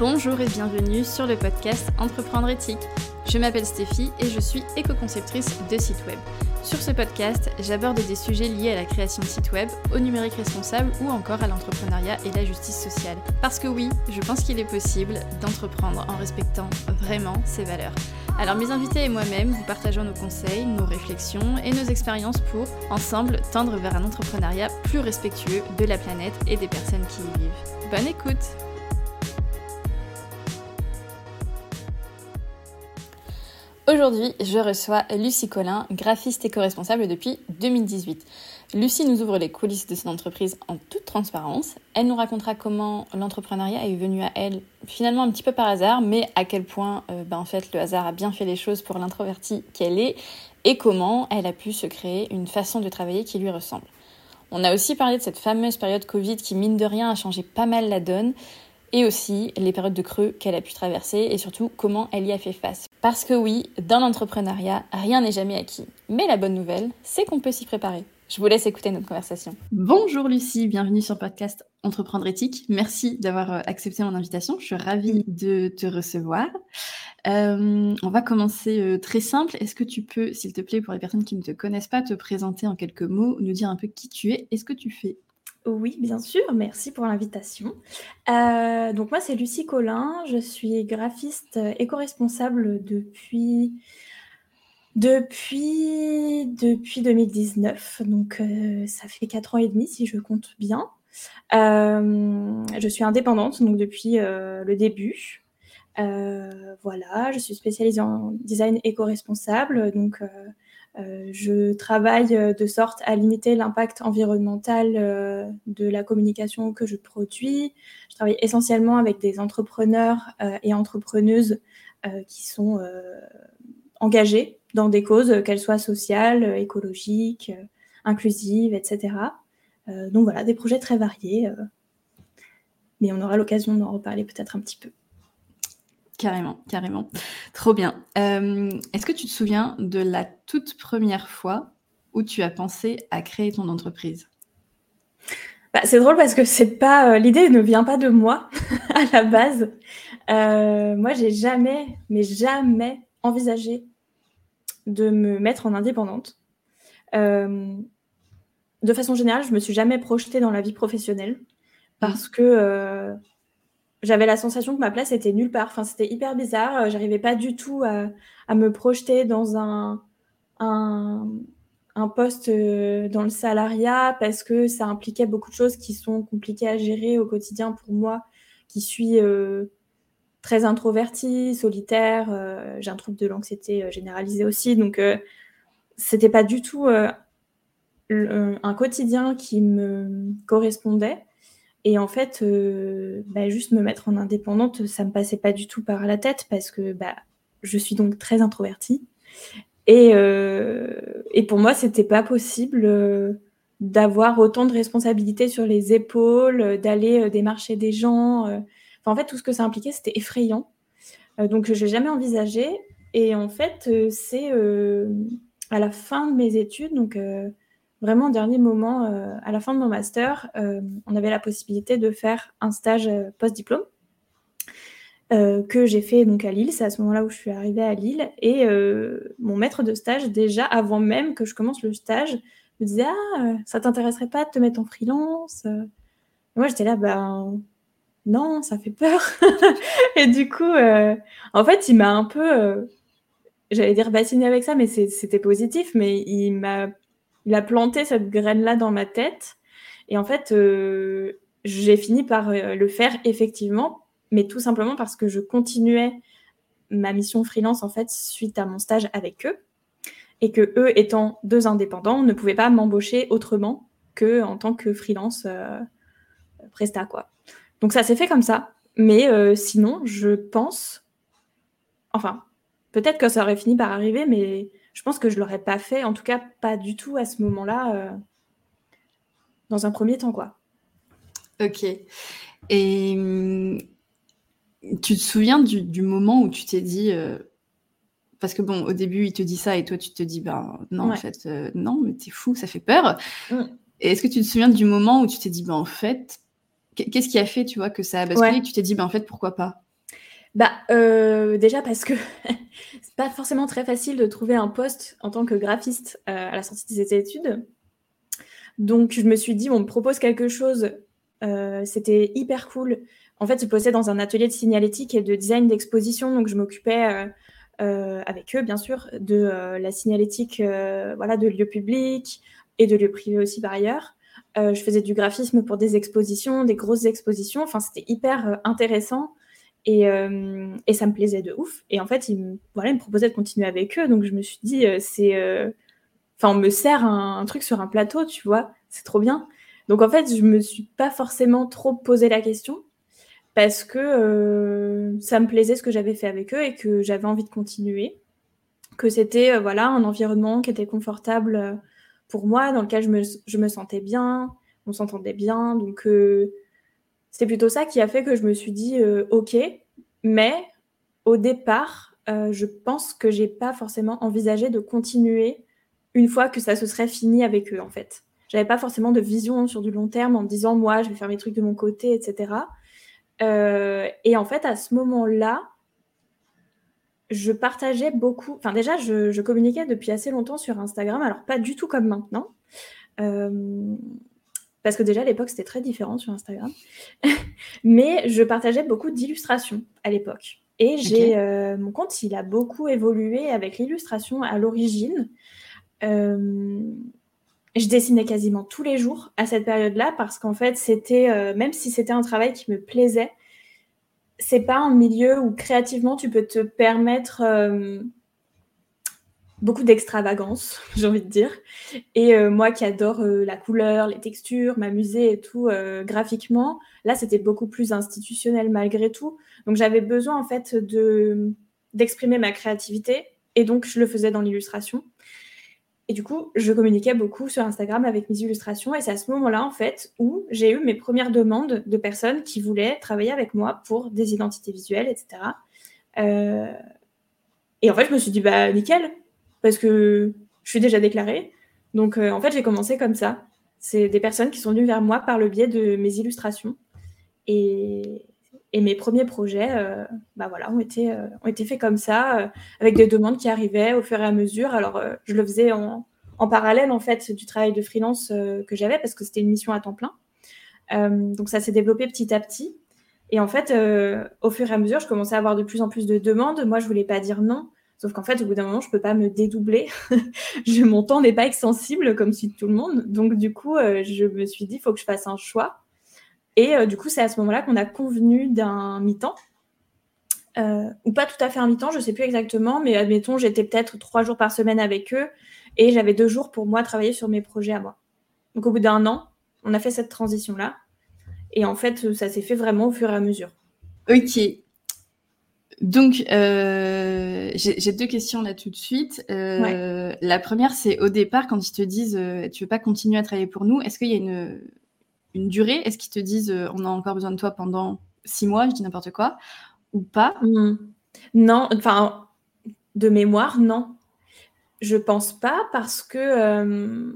Bonjour et bienvenue sur le podcast Entreprendre éthique. Je m'appelle Stéphie et je suis éco-conceptrice de site web. Sur ce podcast, j'aborde des sujets liés à la création de sites web, au numérique responsable ou encore à l'entrepreneuriat et la justice sociale. Parce que oui, je pense qu'il est possible d'entreprendre en respectant vraiment ses valeurs. Alors mes invités et moi-même, vous partageons nos conseils, nos réflexions et nos expériences pour, ensemble, tendre vers un entrepreneuriat plus respectueux de la planète et des personnes qui y vivent. Bonne écoute Aujourd'hui, je reçois Lucie Collin, graphiste éco-responsable depuis 2018. Lucie nous ouvre les coulisses de son entreprise en toute transparence. Elle nous racontera comment l'entrepreneuriat est venu à elle finalement un petit peu par hasard, mais à quel point euh, ben, en fait le hasard a bien fait les choses pour l'introvertie qu'elle est et comment elle a pu se créer une façon de travailler qui lui ressemble. On a aussi parlé de cette fameuse période Covid qui mine de rien a changé pas mal la donne et aussi les périodes de creux qu'elle a pu traverser et surtout comment elle y a fait face. Parce que oui, dans l'entrepreneuriat, rien n'est jamais acquis. Mais la bonne nouvelle, c'est qu'on peut s'y préparer. Je vous laisse écouter notre conversation. Bonjour Lucie, bienvenue sur le podcast Entreprendre éthique. Merci d'avoir euh, accepté mon invitation. Je suis ravie de te recevoir. Euh, on va commencer euh, très simple. Est-ce que tu peux, s'il te plaît, pour les personnes qui ne te connaissent pas, te présenter en quelques mots, nous dire un peu qui tu es et ce que tu fais? Oui, bien sûr, merci pour l'invitation. Euh, donc moi, c'est Lucie Collin, je suis graphiste éco-responsable depuis depuis depuis 2019, donc euh, ça fait quatre ans et demi si je compte bien. Euh, je suis indépendante, donc depuis le début. voilà, je suis spécialisée en design éco-responsable, donc je travaille euh, de sorte à limiter l'impact environnemental euh, de la communication que je produis. Je travaille essentiellement avec des entrepreneurs et entrepreneuses qui sont engagés dans des causes, qu'elles soient sociales, écologiques, inclusives, etc. donc voilà, des projets très variés. mais on aura l'occasion d'en reparler peut-être un petit peu. Carrément, carrément. Trop bien. Euh, est-ce que tu te souviens de la toute première fois où tu as pensé à créer ton entreprise? Bah, C'est drôle parce que c'est pas euh, l'idée ne vient pas de moi à la base. Euh, moi, j'ai jamais, mais jamais envisagé de me mettre en indépendante. de façon générale, je me suis jamais projetée dans la vie professionnelle parce mmh. que j'avais la sensation que ma place était nulle part. Enfin, c'était hyper bizarre. Euh, j'arrivais pas du tout à, me projeter dans un, poste euh, dans le salariat parce que ça impliquait beaucoup de choses qui sont compliquées à gérer au quotidien pour moi, qui suis euh, très introvertie, solitaire. J'ai un trouble de l'anxiété généralisé aussi, donc c'était pas du tout un quotidien qui me correspondait. Et en fait, euh, bah, juste me mettre en indépendante, ça me passait pas du tout par la tête parce que bah, je suis donc très introvertie. Et, euh, et pour moi, c'était pas possible euh, d'avoir autant de responsabilités sur les épaules, d'aller démarcher des gens. Enfin, en fait, tout ce que ça impliquait, c'était effrayant. donc, je l'ai jamais envisagé. Et en fait, c'est à la fin de mes études, donc vraiment au dernier moment, euh, à la fin de mon master, euh, on avait la possibilité de faire un stage euh, post-diplôme que j'ai fait donc à Lille. C'est à ce moment-là où je suis arrivée à Lille. Et mon maître de stage, déjà avant même que je commence le stage, me disait Ah, ça t'intéresserait pas de te mettre en freelance Moi, j'étais là, ben non, ça fait peur. et du coup, en fait, il m'a un peu j'allais dire bassiné avec ça, mais c'était positif, mais il m'a il a planté cette graine-là dans ma tête. Et en fait, euh, j'ai fini par euh, le faire effectivement, mais tout simplement parce que je continuais ma mission freelance en fait suite à mon stage avec eux et que eux étant deux indépendants ne pouvaient pas m'embaucher autrement que en tant que freelance euh, presta quoi. Donc ça s'est fait comme ça, mais sinon je pense, enfin peut-être que ça aurait fini par arriver, mais je pense que je l'aurais pas fait, en tout cas pas du tout à ce moment-là, euh, dans un premier temps, quoi. Ok. Et hum, tu te souviens du, moment où tu t'es dit, euh, parce que bon, au début il te dit ça et toi tu te dis, ben non en fait, euh, non, mais t'es fou, ça fait peur. Mm. Et est-ce que tu te souviens du moment où tu t'es dit, ben en fait, qu'est-ce qui a fait, tu vois, que ça a basculé Tu t'es dit, ben en fait, pourquoi pas? Bah, euh, déjà parce que c'est pas forcément très facile de trouver un poste en tant que graphiste euh, à la sortie de ces études. Donc, je me suis dit, on me propose quelque chose, euh, c'était hyper cool. En fait, je bossais dans un atelier de signalétique et de design d'exposition, donc je m'occupais avec eux, bien sûr, de la signalétique voilà, de lieux publics et de lieux privés aussi par ailleurs. je faisais du graphisme pour des expositions, des grosses expositions. Enfin, c'était hyper intéressant. Euh, et, ça me plaisait de ouf. Et en fait, il me, voilà, me proposait de continuer avec eux. Donc je me suis dit, euh, c'est. Euh, enfin, on me sert un, truc sur un plateau, tu vois, c'est trop bien. Donc en fait, je me suis pas forcément trop posé la question parce que ça me plaisait ce que j'avais fait avec eux et que j'avais envie de continuer. Que c'était voilà un environnement qui était confortable pour moi, dans lequel je me, je me sentais bien, on s'entendait bien. Donc c'est plutôt ça qui a fait que je me suis dit euh, ok, mais au départ, euh, je pense que j'ai pas forcément envisagé de continuer une fois que ça se serait fini avec eux en fait. J'avais pas forcément de vision sur du long terme en me disant moi je vais faire mes trucs de mon côté, etc. Euh, et en fait à ce moment-là, je partageais beaucoup. Enfin déjà je, je, communiquais depuis assez longtemps sur Instagram, alors pas du tout comme maintenant. Parce que déjà à l'époque c'était très différent sur Instagram. Mais je partageais beaucoup d'illustrations à l'époque. Et j'ai euh, mon compte, il a beaucoup évolué avec l'illustration à l'origine. Euh, je dessinais quasiment tous les jours à cette période-là parce qu'en fait, c'était euh, même si c'était un travail qui me plaisait, c'est pas un milieu où créativement tu peux te permettre beaucoup d'extravagance, j'ai envie de dire. Et euh, moi qui adore euh, la couleur, les textures, m'amuser et tout euh, graphiquement, là c'était beaucoup plus institutionnel malgré tout. Donc j'avais besoin en fait de d'exprimer ma créativité et donc je le faisais dans l'illustration. Et du coup, je communiquais beaucoup sur Instagram avec mes illustrations et c'est à ce moment-là en fait où j'ai eu mes premières demandes de personnes qui voulaient travailler avec moi pour des identités visuelles, etc. Et en fait, je me suis dit, bah nickel, parce que je suis déjà déclarée. Donc, euh, en fait, j'ai commencé comme ça. C'est des personnes qui sont venues vers moi par le biais de mes illustrations. Et, mes premiers projets euh, bah voilà, ont, été, euh, ont été faits comme ça, avec des demandes qui arrivaient au fur et à mesure. Alors, je le faisais en, en, parallèle, en fait, du travail de freelance que j'avais, parce que c'était une mission à temps plein. donc, ça s'est développé petit à petit. Et en fait, au fur et à mesure, je commençais à avoir de plus en plus de demandes. Moi, je voulais pas dire non. Sauf qu'en fait, au bout d'un moment, je ne peux pas me dédoubler. je, mon temps n'est pas extensible comme suit tout le monde. Donc, du coup, euh, je me suis dit, il faut que je fasse un choix. Et euh, du coup, c'est à ce moment-là qu'on a convenu d'un mi-temps. Euh, ou pas tout à fait un mi-temps, je sais plus exactement, mais admettons, j'étais peut-être trois jours par semaine avec eux et j'avais deux jours pour moi travailler sur mes projets à moi. Donc, au bout d'un an, on a fait cette transition-là. Et en fait, ça s'est fait vraiment au fur et à mesure. Ok. Donc, euh, j'ai deux questions là tout de suite. Euh, la première, c'est au départ, quand ils te disent euh, tu veux pas continuer à travailler pour nous, est-ce qu'il y a une, une durée? Est-ce qu'ils te disent on a encore besoin de toi pendant six mois, je dis n'importe quoi, ou pas? Mmh. Non, enfin, de mémoire, non. Je pense pas parce que,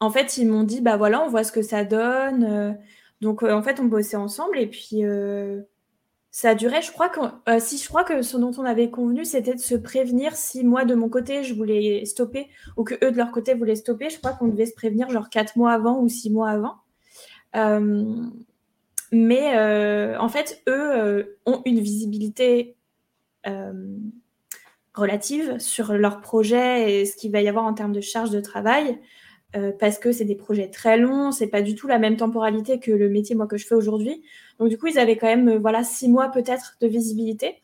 en fait, ils m'ont dit bah voilà, on voit ce que ça donne. donc, en fait, on bossait ensemble et puis ça duré, je crois que euh, si je crois que ce dont on avait convenu, c'était de se prévenir si moi de mon côté je voulais stopper ou que eux de leur côté voulaient stopper. Je crois qu'on devait se prévenir genre quatre mois avant ou six mois avant. Euh, mais euh, en fait, eux ont une visibilité relative sur leur projet et ce qu'il va y avoir en termes de charge de travail. Euh, parce que c'est des projets très longs, c'est pas du tout la même temporalité que le métier moi que je fais aujourd'hui. Donc du coup, ils avaient quand même euh, voilà six mois peut-être de visibilité.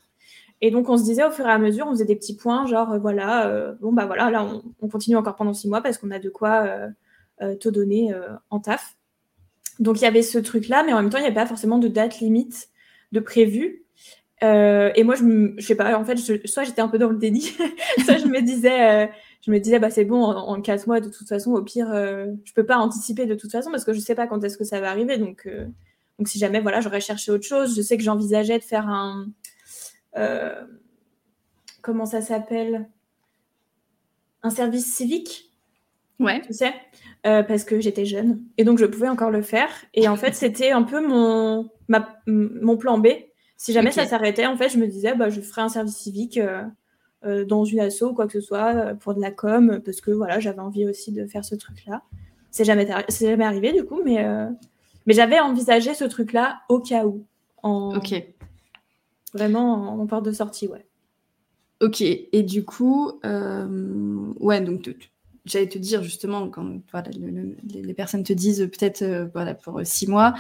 Et donc on se disait au fur et à mesure, on faisait des petits points, genre euh, voilà, bon bah voilà, là on, continue encore pendant six mois parce qu'on a de quoi te donner en taf. Donc il y avait ce truc là, mais en même temps il n'y avait pas forcément de date limite de prévu. et moi je, je sais pas, en fait, soit j'étais un peu dans le déni, soit je me disais je me disais, bah, c'est bon, en, quatre mois, de toute façon, au pire, euh, je peux pas anticiper de toute façon parce que je sais pas quand est-ce que ça va arriver. Donc, euh, donc si jamais, voilà, j'aurais cherché autre chose. Je sais que j'envisageais de faire un. Euh, comment ça s'appelle? Un service civique. Ouais. Tu sais Parce que j'étais jeune. Et donc, je pouvais encore le faire. Et en fait, c'était un peu mon, ma, mon plan B. Si jamais ça s'arrêtait, en fait, je me disais, bah, je ferais un service civique dans une asso ou quoi que ce soit pour de la com, parce que voilà, j'avais envie aussi de faire ce truc-là. C'est jamais, jamais arrivé du coup, mais, mais j'avais envisagé ce truc-là au cas où. En... Ok. Vraiment en porte de sortie, ouais. Ok, et du coup, euh, ouais, donc j'allais te dire justement, quand voilà, les personnes te disent peut-être euh, voilà, pour six mois,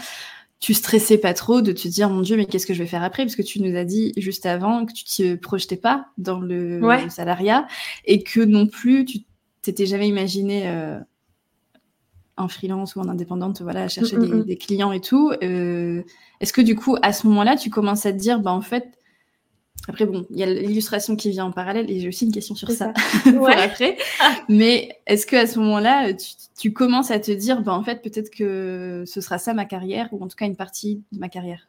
tu stressais pas trop de te dire mon Dieu, mais qu'est-ce que je vais faire après? Parce que tu nous as dit juste avant que tu te projetais pas dans le, salariat et que non plus tu t'étais jamais imaginé euh, en freelance ou en indépendante, voilà, chercher mm, mm, mm. des, clients et tout. Est-ce que du coup, à ce moment-là, tu commences à te dire, bah en fait, après, bon, il y a l'illustration qui vient en parallèle et j'ai aussi une question sur ça, pour après. Mais est-ce que à ce moment-là, tu, commences à te dire, bah, en fait, peut-être que ce sera ça ma carrière ou en tout cas une partie de ma carrière?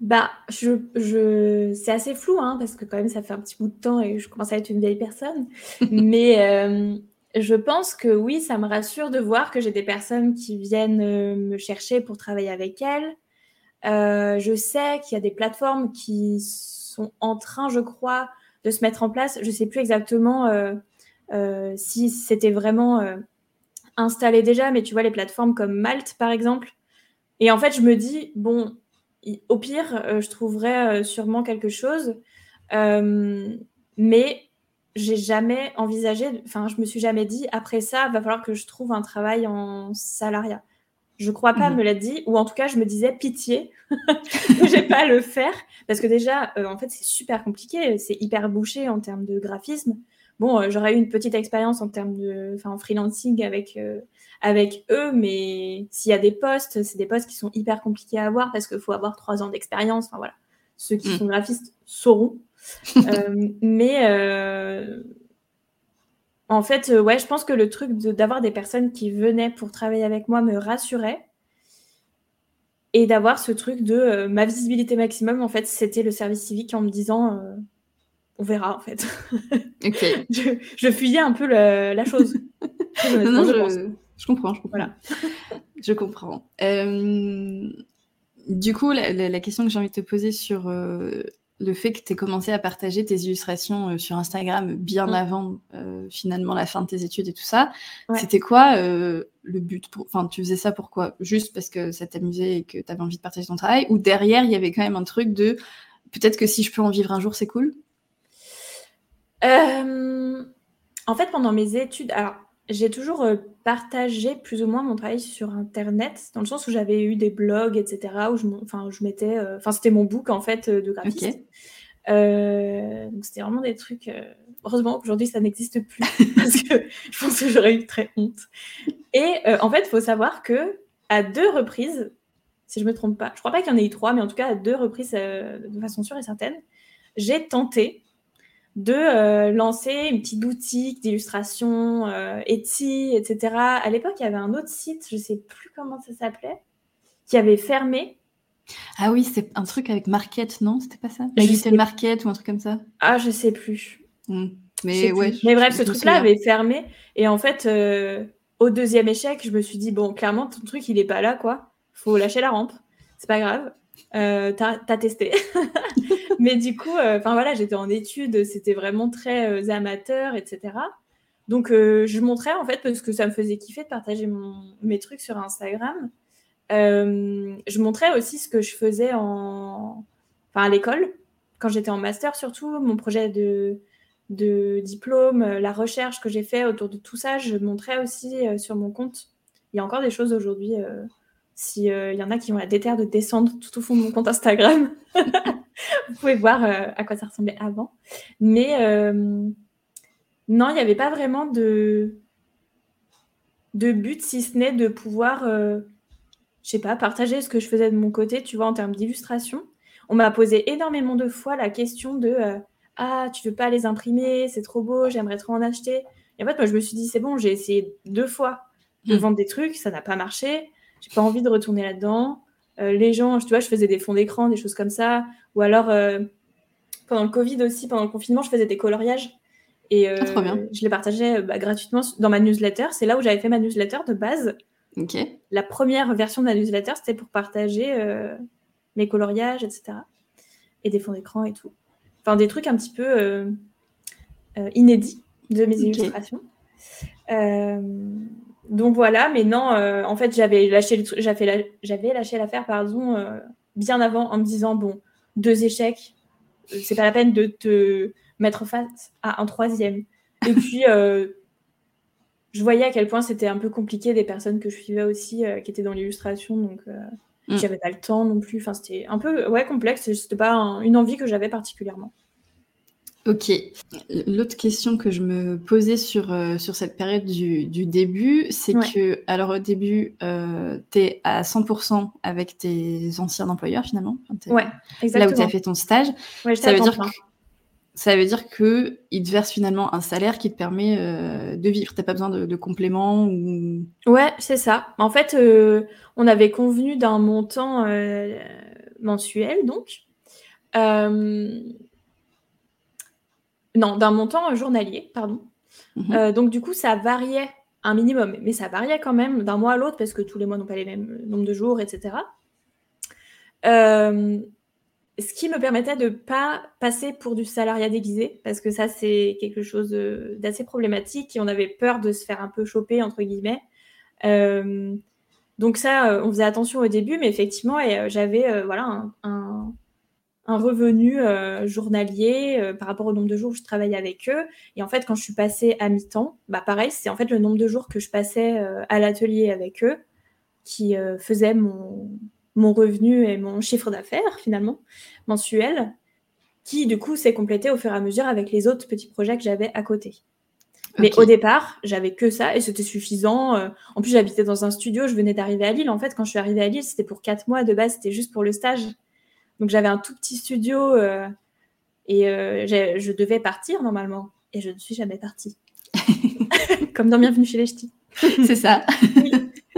Bah, je, je... c'est assez flou, hein, parce que quand même, ça fait un petit bout de temps et je commence à être une vieille personne. Mais euh, je pense que oui, ça me rassure de voir que j'ai des personnes qui viennent euh, me chercher pour travailler avec elles. Euh, je sais qu'il y a des plateformes qui sont en train, je crois, de se mettre en place. Je sais plus exactement euh, euh, si c'était vraiment euh, installé déjà, mais tu vois, les plateformes comme Malte, par exemple. Et en fait, je me dis, bon, au pire, je trouverais sûrement quelque chose. mais j'ai jamais envisagé, enfin, je me suis jamais dit, après ça, va falloir que je trouve un travail en salariat. Je crois pas, mmh. me l'a dit, ou en tout cas, je me disais pitié, j'ai pas à le faire, parce que déjà, euh, en fait, c'est super compliqué, c'est hyper bouché en termes de graphisme. Bon, euh, j'aurais eu une petite expérience en termes de, enfin, en freelancing avec euh, avec eux, mais s'il y a des postes, c'est des postes qui sont hyper compliqués à avoir parce qu'il faut avoir trois ans d'expérience. Enfin voilà, ceux qui mmh. sont graphistes sauront. mais en fait, euh, ouais, je pense que le truc d'avoir des personnes qui venaient pour travailler avec moi me rassurait. Et d'avoir ce truc de euh, ma visibilité maximum, en fait, c'était le service civique en me disant euh, on verra, en fait. je, fuyais un peu la chose. non, je, comprends, je comprends. Voilà. je comprends. du coup, la, question que j'ai envie de te poser sur le fait que tu aies commencé à partager tes illustrations euh, sur Instagram bien mm. avant euh, finalement la fin de tes études et tout ça, c'était quoi euh, le but Enfin, tu faisais ça pourquoi Juste parce que ça t'amusait et que tu avais envie de partager ton travail? Ou derrière, il y avait quand même un truc de peut-être que si je peux en vivre un jour, c'est cool? En fait, pendant mes études, alors j'ai toujours partagé plus ou moins mon travail sur Internet, dans le sens où j'avais eu des blogs, etc., où je, enfin, je mettais, enfin, c'était mon book en fait de graphiste. donc c'était vraiment des trucs. heureusement qu'aujourd'hui ça n'existe plus parce que je pense que j'aurais eu très honte. Et en fait, il faut savoir que à deux reprises, si je me trompe pas, je crois pas qu'il y en ait eu trois, mais en tout cas à deux reprises de façon sûre et certaine, j'ai tenté de euh, lancer une petite boutique d'illustration euh, Etsy, etc. À l'époque, il y avait un autre site, je ne sais plus comment ça s'appelait, qui avait fermé. Ah oui, c'est un truc avec Market, non? C'était pas ça? Little Market ou un truc comme ça? Ah, je sais plus. Hmm. Mais ouais. Mais bref, ce truc-là avait fermé. Et en fait, euh, au deuxième échec, je me suis dit, bon, clairement, ton truc, il est pas là, quoi. Faut lâcher la rampe. C'est pas grave. Euh, t'as as testé. Mais du coup, euh, enfin voilà, j'étais en études, c'était vraiment très euh, amateur, etc. Donc, je montrais en fait parce que ça me faisait kiffer de partager mes trucs sur Instagram. je montrais aussi ce que je faisais en, enfin, à l'école, quand j'étais en master surtout, mon projet de, diplôme, la recherche que j'ai fait autour de tout ça, je montrais aussi sur mon compte. Il y a encore des choses aujourd'hui s'il euh, y en a qui ont la déterre de descendre tout au fond de mon compte Instagram, vous pouvez voir euh, à quoi ça ressemblait avant. Mais euh, non, il n'y avait pas vraiment de, de but, si ce n'est de pouvoir, je sais pas, partager ce que je faisais de mon côté, tu vois, en termes d'illustration. On m'a posé énormément de fois la question de Ah, tu veux pas les imprimer, c'est trop beau, j'aimerais trop en acheter. Et en fait, moi, je me suis dit, c'est bon, j'ai essayé deux fois de mmh. vendre des trucs, ça n'a pas marché j'ai pas envie de retourner là-dedans. Euh, les gens, tu vois, je faisais des fonds d'écran, des choses comme ça. Ou alors, euh, pendant le Covid aussi, pendant le confinement, je faisais des coloriages. Et euh, ah, je les partageais bah, gratuitement dans ma newsletter. C'est là où j'avais fait ma newsletter de base. Ok. La première version de ma newsletter, c'était pour partager mes coloriages, etc. et des fonds d'écran et tout. Enfin, des trucs un petit peu inédits de mes illustrations. Donc voilà, mais non, en fait, j'avais lâché, j'avais lâché l'affaire, pardon, bien avant en me disant bon, deux échecs, c'est pas la peine de te mettre face à un troisième. Et puis, euh, je voyais à quel point c'était un peu compliqué des personnes que je suivais aussi euh, qui étaient dans l'illustration, donc euh, mm. j'avais pas le temps non plus. Enfin, c'était un peu ouais, complexe, c'était pas une envie que j'avais particulièrement. Ok. L'autre question que je me posais sur, sur cette période du, début, c'est que, alors au début, tu es à 100% avec tes anciens employeurs finalement. ouais, exactement. Là où tu as fait ton stage. Ouais, ça veut dire que ça veut dire que te verse finalement un salaire qui te permet euh, de vivre. T'as pas besoin de, compléments ou. Ouais, c'est ça. En fait, euh, on avait convenu d'un montant euh, mensuel, donc. Non, d'un montant journalier, pardon. Mhm. donc du coup, ça variait un minimum, mais ça variait quand même d'un mois à l'autre parce que tous les mois n'ont pas les mêmes nombres de jours, etc ce qui me permettait de ne pas passer pour du salariat déguisé, parce que ça, c'est quelque chose d'assez problématique et on avait peur de se faire un peu choper, entre guillemets. Euh, donc ça, euh, on faisait attention au début, mais effectivement, euh, j'avais voilà, un, revenu journalier par rapport au nombre de jours où je travaillais avec eux. Et en fait, quand je suis passée à mi-temps, bah pareil, c'est en fait le nombre de jours que je passais à l'atelier avec eux qui faisait mon, mon revenu et mon chiffre d'affaires finalement mensuel, qui du coup s'est complété au fur et à mesure avec les autres petits projets que j'avais à côté. Mais au départ, j'avais que ça et c'était suffisant. Euh, en plus, j'habitais dans un studio, je venais d'arriver à Lille. En fait, quand je suis arrivée à Lille, c'était pour quatre mois. De base, c'était juste pour le stage. Donc, j'avais un tout petit studio euh, et euh, je devais partir normalement. Et je ne suis jamais partie. Comme dans Bienvenue chez les Ch'tis. C'est ça.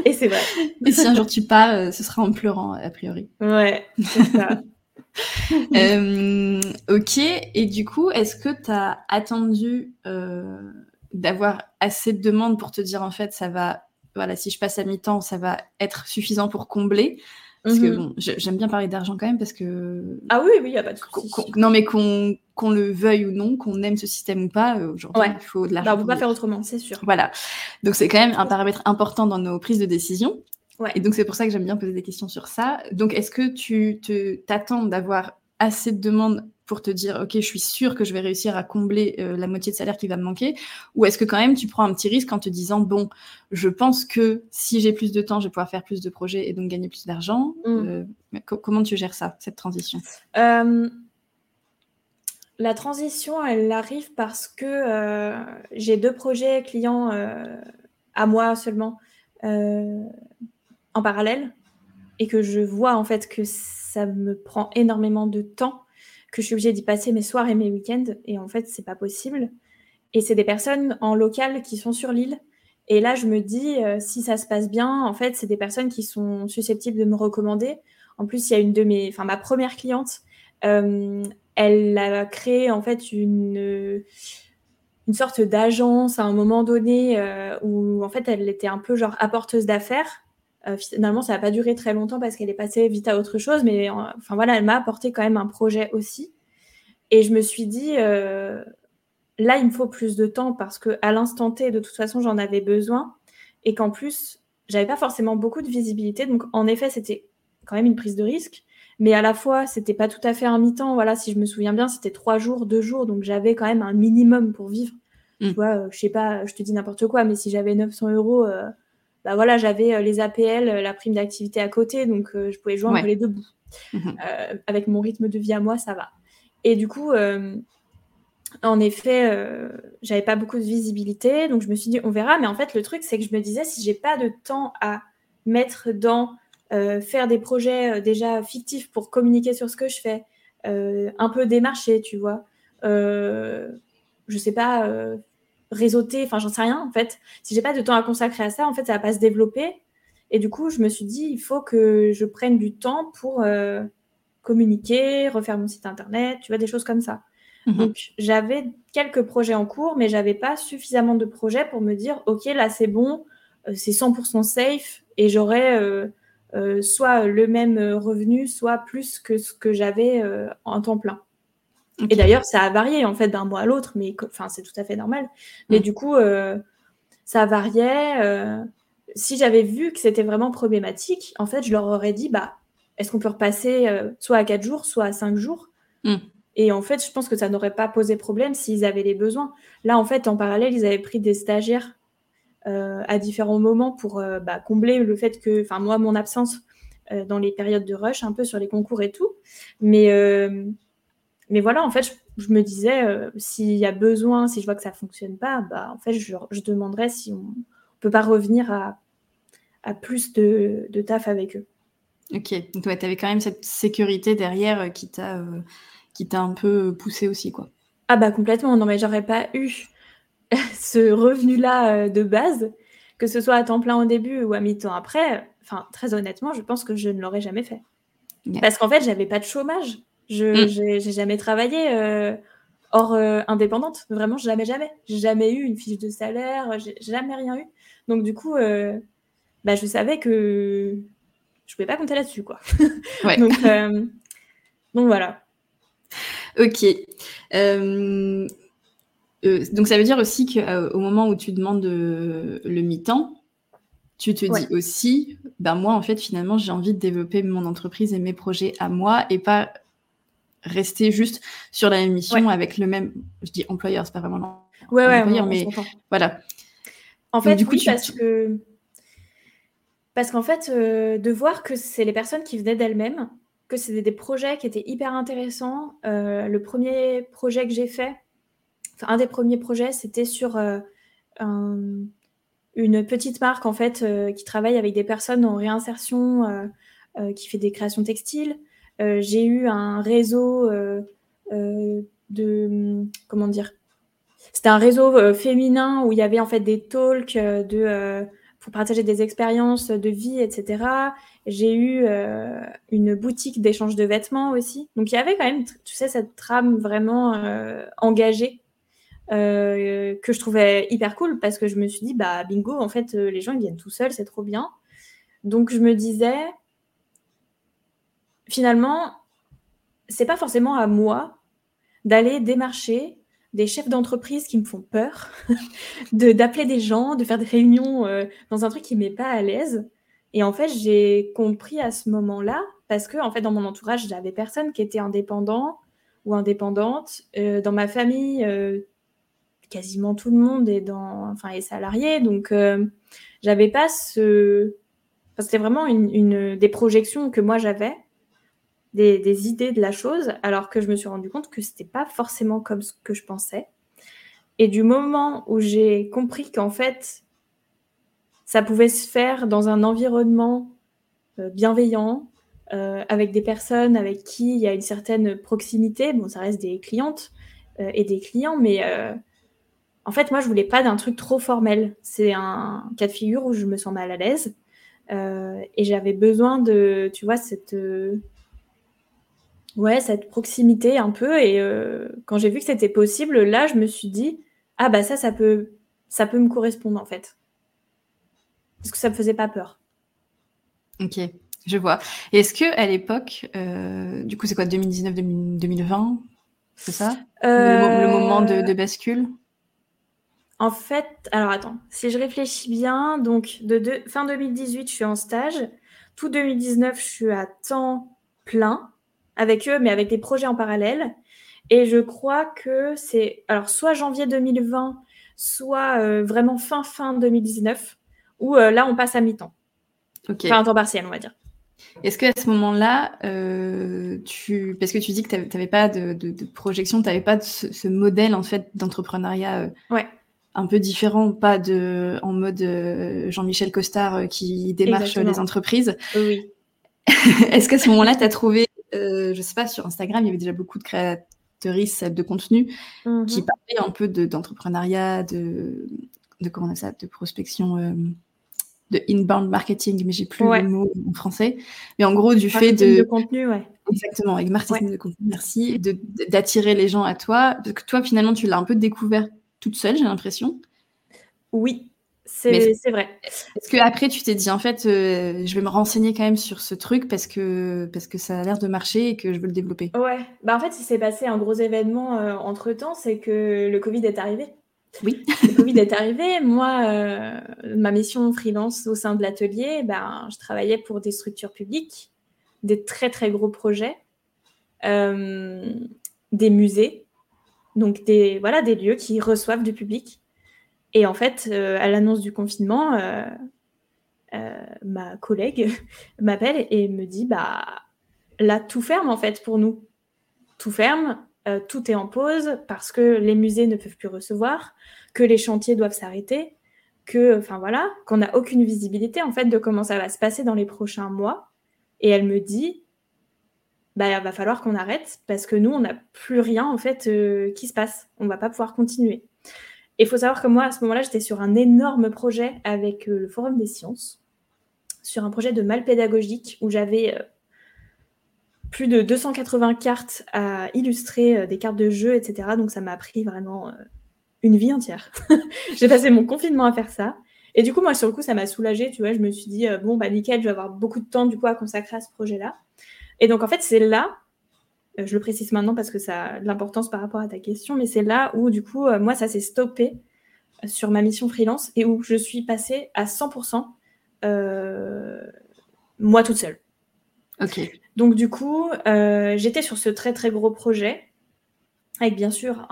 Et c'est vrai. Et si un jour tu pars, euh, ce sera en pleurant, a priori. Ouais, c'est ça. Ok, et du coup, est-ce que tu as attendu d'avoir assez de demandes pour te dire en fait, ça va, voilà, si je passe à mi-temps, ça va être suffisant pour combler? Parce que mhm. bon, j'aime bien parler d'argent quand même parce que. Ah oui, oui, il n'y a pas de souci. Non, mais qu'on le veuille ou non, qu'on aime ce système ou pas, euh, aujourd'hui, il faut de l'argent. Bah, on ne peut pas faire autrement, c'est sûr. Voilà. Donc, c'est quand même un paramètre important dans nos prises de décision. Ouais. Et donc, c'est pour ça que j'aime bien poser des questions sur ça. Donc, est-ce que tu t'attends d'avoir assez de demandes pour te dire, OK, je suis sûre que je vais réussir à combler euh, la moitié de salaire qui va me manquer Ou est-ce que quand même tu prends un petit risque en te disant, bon, je pense que si j'ai plus de temps, je vais pouvoir faire plus de projets et donc gagner plus d'argent mm. euh, Comment tu gères ça, cette transition? Euh, La transition, elle arrive parce que j'ai deux projets clients à moi seulement en parallèle et que je vois en fait que ça me prend énormément de temps que je suis obligée d'y passer mes soirs et mes week-ends. Et en fait, c'est pas possible. Et c'est des personnes en local qui sont sur l'île. Et là, je me dis, euh, si ça se passe bien, en fait, c'est des personnes qui sont susceptibles de me recommander. En plus, il y a une de mes, enfin, ma première cliente, euh, elle a créé en fait une une sorte d'agence à un moment donné euh, où en fait elle était un peu genre apporteuse d'affaires euh, finalement, ça n'a pas duré très longtemps parce qu'elle est passée vite à autre chose, mais enfin voilà, elle m'a apporté quand même un projet aussi. Et je me suis dit, euh, là, il me faut plus de temps parce que à l'instant T, de toute façon, j'en avais besoin et qu'en plus, j'avais pas forcément beaucoup de visibilité. Donc, en effet, c'était quand même une prise de risque, mais à la fois, c'était pas tout à fait un mi-temps. Voilà, si je me souviens bien, c'était trois jours, deux jours, donc j'avais quand même un minimum pour vivre. Tu mm. vois, euh, je sais pas, je te dis n'importe quoi, mais si j'avais 900 euros bah voilà, j'avais euh, les APL, euh, la prime d'activité à côté, donc euh, je pouvais joindre les deux bouts. Mhm. avec mon rythme de vie à moi, ça va. Et du coup, en effet, j'avais pas beaucoup de visibilité, donc je me suis dit on verra. Mais en fait, le truc, c'est que je me disais si j'ai pas de temps à mettre dans faire des projets déjà fictifs pour communiquer sur ce que je fais, un peu démarcher, tu vois. je sais pas, réseauter, enfin j'en sais rien en fait. Si j'ai pas de temps à consacrer à ça, en fait ça va pas se développer. Et du coup, je me suis dit, il faut que je prenne du temps pour euh, communiquer, refaire mon site internet, tu vois, des choses comme ça. Mhm. Donc j'avais quelques projets en cours, mais j'avais pas suffisamment de projets pour me dire, ok, là c'est bon, euh, c'est 100% safe et j'aurai euh, soit le même revenu, soit plus que ce que j'avais en temps plein. Et d'ailleurs, ça a varié en fait d'un mois à l'autre, mais enfin, c'est tout à fait normal. Mais mm. du coup, ça variait. si j'avais vu que c'était vraiment problématique, en fait, je leur aurais dit, bah, est-ce qu'on peut repasser soit à 4 jours, soit à 5 jours? Mm. Et en fait, je pense que ça n'aurait pas posé problème s'ils avaient les besoins. Là, en fait, en parallèle, ils avaient pris des stagiaires euh, à différents moments pour euh, bah, combler le fait que, enfin, moi, mon absence euh, dans les périodes de rush, un peu sur les concours et tout. Mais, mais voilà, en fait, je, me disais, s'il y a besoin, si je vois que ça ne fonctionne pas, bah, en fait, je, je demanderais si on ne peut pas revenir à, à plus de, de, taf avec eux. Ok, donc tu avais quand même cette sécurité derrière qui t'a qui t'a un peu poussé aussi, quoi. Ah bah complètement, non mais j'aurais pas eu ce revenu-là euh, de base, que ce soit à temps plein au début ou à mi-temps après, enfin très honnêtement, je pense que je ne l'aurais jamais fait. Parce qu'en fait, j'avais pas de chômage. Je mm. j'ai jamais travaillé euh, hors euh, indépendante, vraiment jamais jamais. J'ai jamais eu une fiche de salaire, j'ai jamais rien eu. Donc du coup, bah, je savais que je pouvais pas compter là-dessus quoi. donc, donc voilà. Ok. Euh, euh, donc ça veut dire aussi qu'au euh, moment où tu demandes le mi-temps, tu te dis aussi, ben moi en fait finalement j'ai envie de développer mon entreprise et mes projets à moi et pas rester juste sur la même mission avec le même, je dis employeur, c'est pas vraiment ouais, ouais, mais voilà. En fait, du coup, parce que parce qu'en fait, de voir que c'est les personnes qui venaient d'elles-mêmes que c'était des projets qui étaient hyper intéressants. Euh, le premier projet que j'ai fait, enfin, un des premiers projets, c'était sur euh, une petite marque en fait euh, qui travaille avec des personnes en réinsertion, qui fait des créations textiles. J'ai eu un réseau de comment dire C'était un réseau féminin où il y avait en fait des talks de pour partager des expériences de vie, etc. J'ai eu euh, une boutique d'échange de vêtements aussi. Donc il y avait quand même, tu sais, cette trame vraiment euh, engagée euh, que je trouvais hyper cool parce que je me suis dit, bah bingo, en fait, les gens ils viennent tout seuls, c'est trop bien. Donc je me disais, finalement, c'est pas forcément à moi d'aller démarcher des chefs d'entreprise qui me font peur, d'appeler des gens, de faire des réunions dans un truc qui met pas à l'aise. Et en fait, j'ai compris à ce moment-là, parce que en fait, dans mon entourage, j'avais personne qui était indépendant ou indépendante. Euh, dans ma famille, euh, quasiment tout le monde est dans, enfin, est salarié, donc euh, j'avais pas ce. c'était vraiment une, des projections que moi j'avais, des, idées de la chose, alors que je me suis rendu compte que c'était pas forcément comme ce que je pensais. Et du moment où j'ai compris qu'en fait, ça pouvait se faire dans un environnement euh, bienveillant, euh, avec des personnes avec qui il y a une certaine proximité. Bon, ça reste des clientes euh, et des clients, mais en fait, moi, je voulais pas d'un truc trop formel. C'est un cas de figure où je me sens mal à l'aise. et j'avais besoin de, tu vois, cette, ouais, cette proximité un peu. Et quand j'ai vu que c'était possible, là, je me suis dit, ah bah ça, ça peut, ça peut me correspondre en fait parce que ça me faisait pas peur. Ok, je vois. Est-ce que à l'époque, euh, du coup, c'est quoi 2019-2020 C'est ça? Le, moment de, bascule? En fait, alors attends, si je réfléchis bien, donc de, fin 2018, je suis en stage. Tout 2019, je suis à temps plein avec eux, mais avec des projets en parallèle. Et je crois que c'est alors soit janvier 2020, soit euh, vraiment fin fin 2019 où euh, là, on passe à mi-temps. Enfin, un temps partiel, on va dire. Est-ce qu'à ce moment-là, euh, tu... parce que tu dis que tu n'avais pas de, projection, tu n'avais pas ce, modèle en fait d'entrepreneuriat ouais. un peu différent, pas de en mode Jean-Michel Costard qui démarche les entreprises. Oui. Est-ce qu'à ce moment-là, tu as trouvé, je sais pas, sur Instagram, il y avait déjà beaucoup de créatrices de contenu mhm. qui parlaient un peu d'entrepreneuriat, de, de, comment on ça, de prospection de inbound marketing, mais j'ai plus le mot en français. Mais en gros, du fait de... de contenu, ouais. Exactement, avec marketing de contenu, merci, d'attirer les gens à toi. Parce que toi, finalement, tu l'as un peu découvert toute seule, j'ai l'impression. Oui, C'est vrai. Est-ce que après tu t'es dit en fait, euh, je vais me renseigner quand même sur ce truc parce que parce que ça a l'air de marcher et que je veux le développer. Ouais. Bah en fait, il s'est passé un gros événement euh, entre temps, c'est que le Covid est arrivé. Oui. le Covid est arrivé. Moi, euh, ma mission freelance au sein de l'atelier, ben, je travaillais pour des structures publiques, des très très gros projets, des musées, donc des voilà des lieux qui reçoivent du public. Et en fait, euh, à l'annonce du confinement, euh, euh, ma collègue m'appelle et me dit bah là tout ferme en fait pour nous, tout ferme, tout est en pause parce que les musées ne peuvent plus recevoir, que les chantiers doivent s'arrêter, que enfin voilà, qu'on n'a aucune visibilité en fait de comment ça va se passer dans les prochains mois. Et elle me dit bah, il va falloir qu'on arrête parce que nous, on n'a plus rien en fait qui se passe. On va pas pouvoir continuer. Et il faut savoir que moi, à ce moment-là, j'étais sur un énorme projet avec euh, le Forum des sciences, sur un projet de mal pédagogique où j'avais euh, plus de 280 cartes à illustrer, euh, des cartes de jeu, etc. Donc ça m'a pris vraiment une vie entière. J'ai passé mon confinement à faire ça. Et du coup, moi, sur le coup, ça m'a soulagée, tu vois. Je me suis dit, bon, bah nickel, je vais avoir beaucoup de temps, du coup, à consacrer à ce projet-là. Et donc, en fait, c'est là je le précise maintenant parce que ça a de l'importance par rapport à ta question, mais c'est là où, du coup, euh, moi, ça s'est stoppé euh, sur ma mission freelance et où je suis passée à 100% moi toute seule. Ok. Donc, du coup, j'étais sur ce très, très gros projet avec bien sûr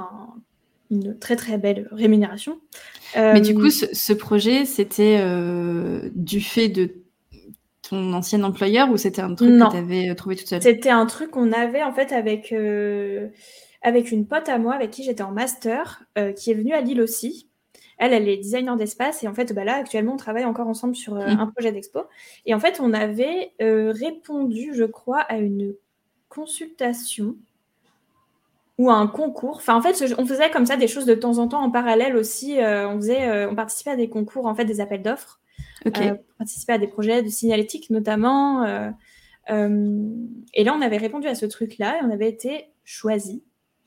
une très, très belle rémunération. mais du coup, ce, ce projet, c'était du fait de ton ancien employeur ou c'était un truc que tu avais euh, trouvé toute seule? C'était un truc qu'on avait en fait avec, euh, avec une pote à moi avec qui j'étais en master, euh, qui est venue à Lille aussi. Elle, elle est designer d'espace et en fait, bah là, actuellement, on travaille encore ensemble sur mmh. un projet d'expo. Et en fait, on avait répondu, je crois, à une consultation ou à un concours. Enfin, en fait, on faisait comme ça des choses de temps en temps en parallèle aussi. on faisait, on participait à des concours, en fait, des appels d'offres. Euh, participer à des projets de signalétique notamment. Euh, euh, et là, on avait répondu à ce truc-là et on avait été choisi.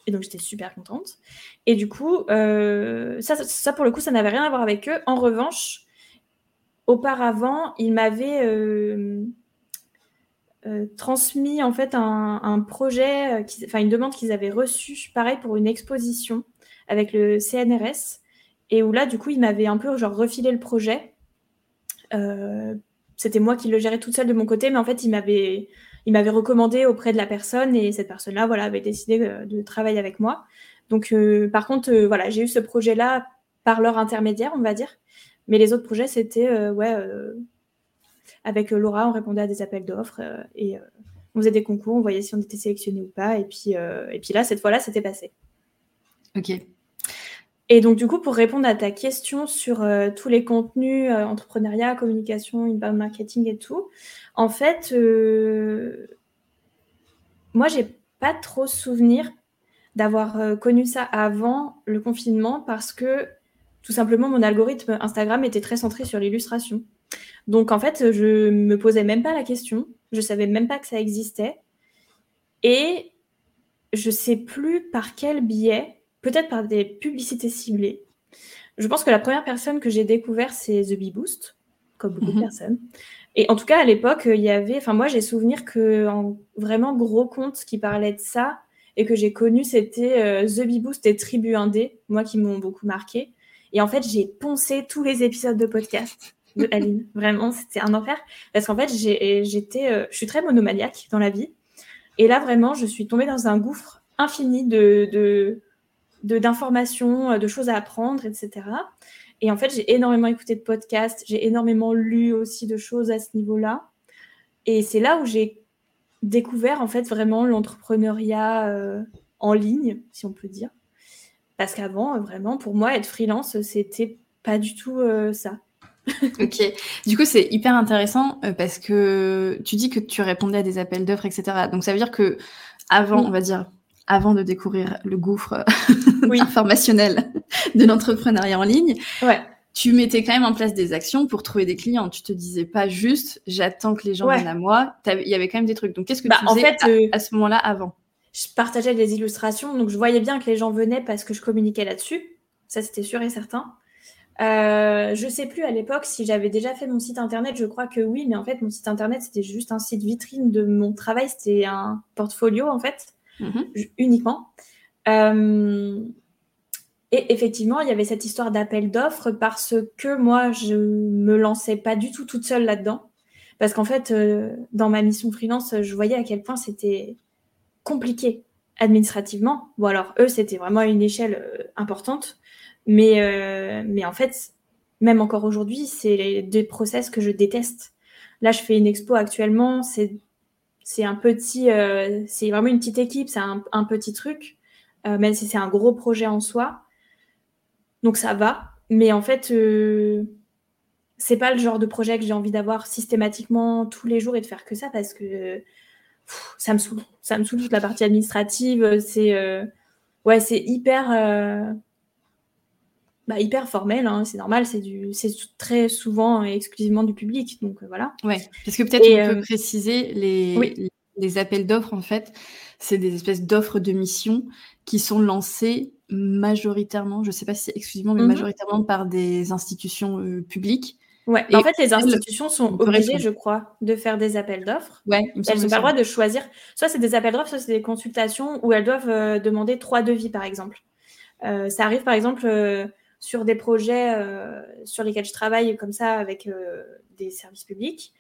Et donc, j'étais super contente. Et du coup, ça, ça, pour le coup, ça n'avait rien à voir avec eux. En revanche, auparavant, ils m'avaient transmis en fait un, projet, enfin une demande qu'ils avaient reçue, pareil pour une exposition avec le CNRS, et où là, du coup, ils m'avaient un peu genre refilé le projet c'était moi qui le gérais toute seule de mon côté, mais en fait, il m'avait, il m'avait recommandé auprès de la personne et cette personne-là, voilà, avait décidé euh, de travailler avec moi. Donc, euh, par contre, voilà, j'ai eu ce projet-là par leur intermédiaire, on va dire. Mais les autres projets, c'était, ouais, avec Laura, on répondait à des appels d'offres et on faisait des concours, on voyait si on était sélectionné ou pas. Et puis, et puis là, cette fois-là, c'était passé. Ok. Et donc, du coup, pour répondre à ta question sur euh, tous les contenus, euh, entrepreneuriat, communication, inbound marketing et tout, en fait, euh, moi, j'ai pas trop souvenir d'avoir connu ça avant le confinement parce que tout simplement, mon algorithme Instagram était très centré sur l'illustration. Donc, en fait, je me posais même pas la question, je savais même pas que ça existait. Et je sais plus par quel biais peut-être par des publicités ciblées. Je pense que la première personne que j'ai découvert, c'est The Bee Boost, comme beaucoup de mhm. personnes. Et en tout cas, à l'époque, il y avait. Enfin, moi, j'ai souvenir que en vraiment gros compte qui parlait de ça et que j'ai connu, c'était euh, The Bee Boost et Tribu Indé, moi qui m'ont beaucoup marqué. Et en fait, j'ai poncé tous les épisodes de podcast de Aline. Vraiment, c'était un enfer. Parce qu'en fait, j'étais, euh, je suis très monomaniaque dans la vie. Et là, vraiment, je suis tombée dans un gouffre infini de, de, d'informations, euh, de, choses à apprendre, etc. Et en fait, j'ai énormément écouté de podcasts, j'ai énormément lu aussi de choses à ce niveau-là. Et c'est là où j'ai découvert en fait vraiment l'entrepreneuriat euh, en ligne, si on peut dire. Parce qu'avant, vraiment, pour moi, être freelance, c'était pas du tout euh, ça. ok. Du coup, c'est hyper intéressant parce que tu dis que tu répondais à des appels d'offres, etc. Donc, ça veut dire que avant, on va dire, avant de découvrir le gouffre informationnel de l'entrepreneuriat en ligne, tu mettais quand même en place des actions pour trouver des clients. Tu te disais pas juste j'attends que les gens viennent à moi. Il y avait quand même des trucs. Donc qu'est-ce que bah, tu faisais en fait, euh, à, ce moment-là avant? Je partageais des illustrations, donc je voyais bien que les gens venaient parce que je communiquais là-dessus. Ça c'était sûr et certain. Euh, je sais plus à l'époque si j'avais déjà fait mon site internet, je crois que oui, mais en fait mon site internet c'était juste un site vitrine de mon travail, c'était un portfolio en fait, mhm. uniquement. Euh, et effectivement, il y avait cette histoire d'appel d'offres parce que moi je me lançais pas du tout toute seule là-dedans. Parce qu'en fait, euh, dans ma mission freelance, je voyais à quel point c'était compliqué administrativement. Bon, alors eux, c'était vraiment une échelle euh, importante. Mais, mais en fait, même encore aujourd'hui, c'est des process que je déteste. Là, je fais une expo actuellement. C'est, c'est un petit, c'est vraiment une petite équipe. C'est un, petit truc, même si c'est un gros projet en soi. Donc ça va. Mais en fait, c'est pas le genre de projet que j'ai envie d'avoir systématiquement tous les jours et de faire que ça parce que ça me saoule. Ça me saoule toute la partie administrative. C'est euh, ouais, c'est hyper euh, bah, hyper formel. Hein, c'est normal. C'est du c'est très souvent et exclusivement du public. Donc euh, voilà. Ouais. Parce que peut-être on peut préciser les, les appels d'offres en fait. C'est des espèces d'offres de mission qui sont lancées majoritairement, je ne sais pas si c'est exclusivement, mais mmh majoritairement par des institutions publiques Ouais, en fait, les institutions sont obligées, je crois, de faire des appels d'offres. Ouais, elles n'ont pas le droit de choisir. Soit c'est des appels d'offres, soit c'est des consultations où elles doivent euh, demander trois devis, par exemple. Euh, ça arrive, par exemple, euh, sur des projets sur lesquels je travaille comme ça avec des services publics.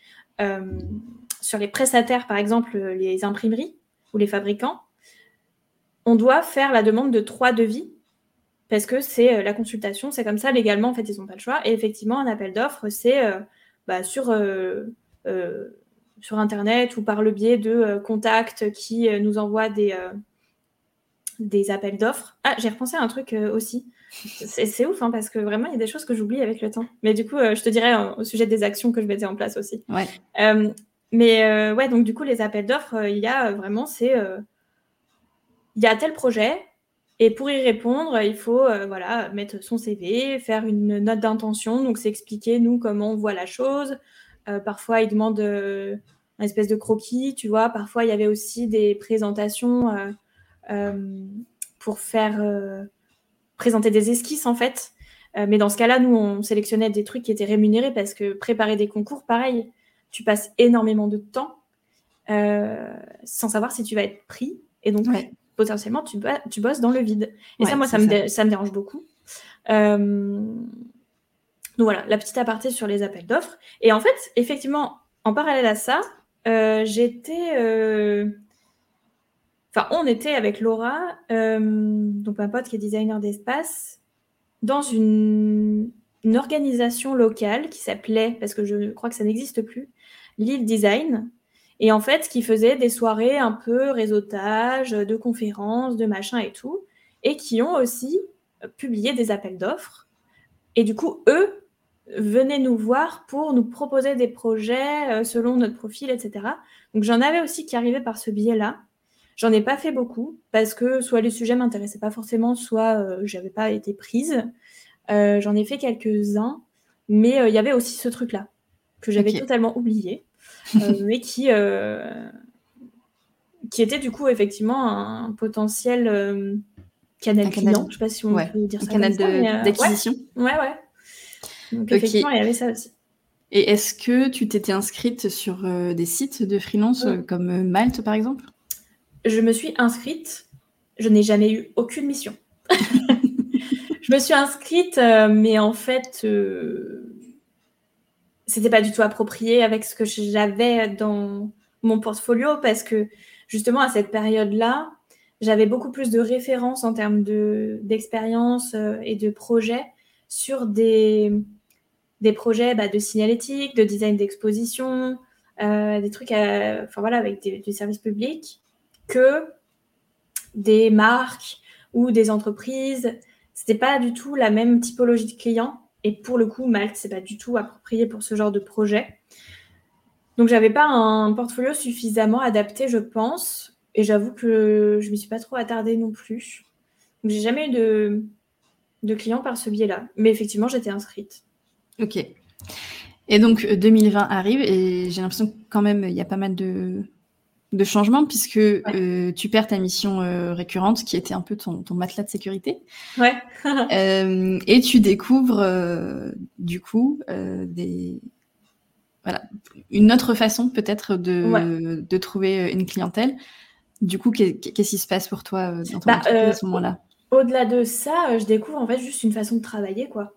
sur les prestataires, par exemple, les imprimeries ou les fabricants, on doit faire la demande de trois devis parce que c'est euh, la consultation, c'est comme ça, légalement, en fait, ils n'ont pas le choix. Et effectivement, un appel d'offres, c'est euh, bah, sur, euh, sur Internet ou par le biais de contacts qui nous envoient des, des appels d'offres. Ah, j'ai repensé à un truc aussi. C'est ouf, hein, parce que vraiment, il y a des choses que j'oublie avec le temps. Mais du coup, je te dirais au sujet des actions que je mettais en place aussi. Ouais. mais ouais, donc du coup, les appels d'offres, il y a vraiment, c'est... il y a tel projet, et pour y répondre, il faut euh, voilà, mettre son CV, faire une note d'intention, donc c'est expliquer nous comment on voit la chose. Euh, parfois, il demande euh, un espèce de croquis, tu vois. Parfois, il y avait aussi des présentations pour faire présenter des esquisses en fait. mais dans ce cas-là, nous, on sélectionnait des trucs qui étaient rémunérés parce que préparer des concours, pareil, tu passes énormément de temps sans savoir si tu vas être pris. Et donc, potentiellement, tu, tu bosses dans le vide. Et ça, moi, ça me, ça me, dérange beaucoup. Euh, donc voilà, la petite aparté sur les appels d'offres. Et en fait, effectivement, en parallèle à ça, euh, j'étais... Euh, on était avec Laura, donc ma pote qui est designer d'espace, dans une, organisation locale qui s'appelait, parce que je crois que ça n'existe plus, Lille Design, et en fait, qui faisait des soirées un peu réseautage, de conférences, de machin et tout, et qui ont aussi euh, publié des appels d'offres. Et du coup, eux venaient nous voir pour nous proposer des projets euh, selon notre profil, etc. Donc j'en avais aussi qui arrivaient par ce biais-là. J'en ai pas fait beaucoup parce que soit les sujets m'intéressaient pas forcément, soit euh, j'avais pas été prise. J'en ai fait quelques-uns, mais il y avait aussi ce truc-là que j'avais totalement oublié. Euh, mais qui, euh, qui était du coup effectivement un potentiel euh, canal client. Je sais pas si on peut dire ça. Un canal d'acquisition. Ouais. ouais, Donc effectivement, il y avait ça aussi. Et est-ce que tu t'étais inscrite sur des sites de freelance comme Malte par exemple? Je me suis inscrite. Je n'ai jamais eu aucune mission. je me suis inscrite, mais en fait, c'était pas du tout approprié avec ce que j'avais dans mon portfolio parce que justement à cette période-là, j'avais beaucoup plus de références en termes d'expérience euh, et de projets sur des, projets bah, de signalétique, de design d'exposition, euh, des trucs avec des, du service public, que des marques ou des entreprises. C'était pas du tout la même typologie de clients. Et pour le coup, Malte, c'est pas du tout approprié pour ce genre de projet. Donc, j'avais pas un portfolio suffisamment adapté, je pense. Et j'avoue que je m'y suis pas trop attardée non plus. Donc, j'ai jamais eu de, de clients par ce biais-là. Mais effectivement, j'étais inscrite. Ok. Et donc, 2020 arrive et j'ai l'impression que quand même, il y a pas mal de, de changement puisque euh, tu perds ta mission euh, récurrente qui était un peu ton, ton matelas de sécurité. Ouais. euh, et tu découvres du coup des voilà une autre façon peut-être de, Ouais. de trouver une clientèle. Du coup, qu'est- qu'est-ce qui se passe pour toi dans ton Bah, à ce moment-là? Au-delà de ça, je découvre en fait juste une façon de travailler, quoi.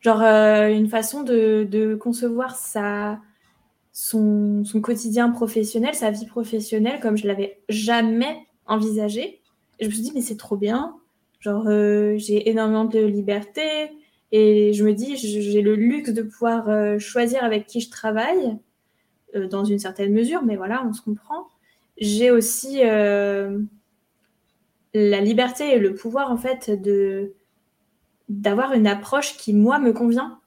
Genre une façon de, de concevoir sa, son, quotidien professionnel, sa vie professionnelle, comme je l'avais jamais envisagé. Je me suis dit, mais c'est trop bien. Genre, euh, j'ai énormément de liberté. Et je me dis, j'ai le luxe de pouvoir euh, choisir avec qui je travaille, euh, dans une certaine mesure, mais voilà, on se comprend. J'ai aussi la liberté et le pouvoir, en fait, de d'avoir une approche qui, moi, me convient.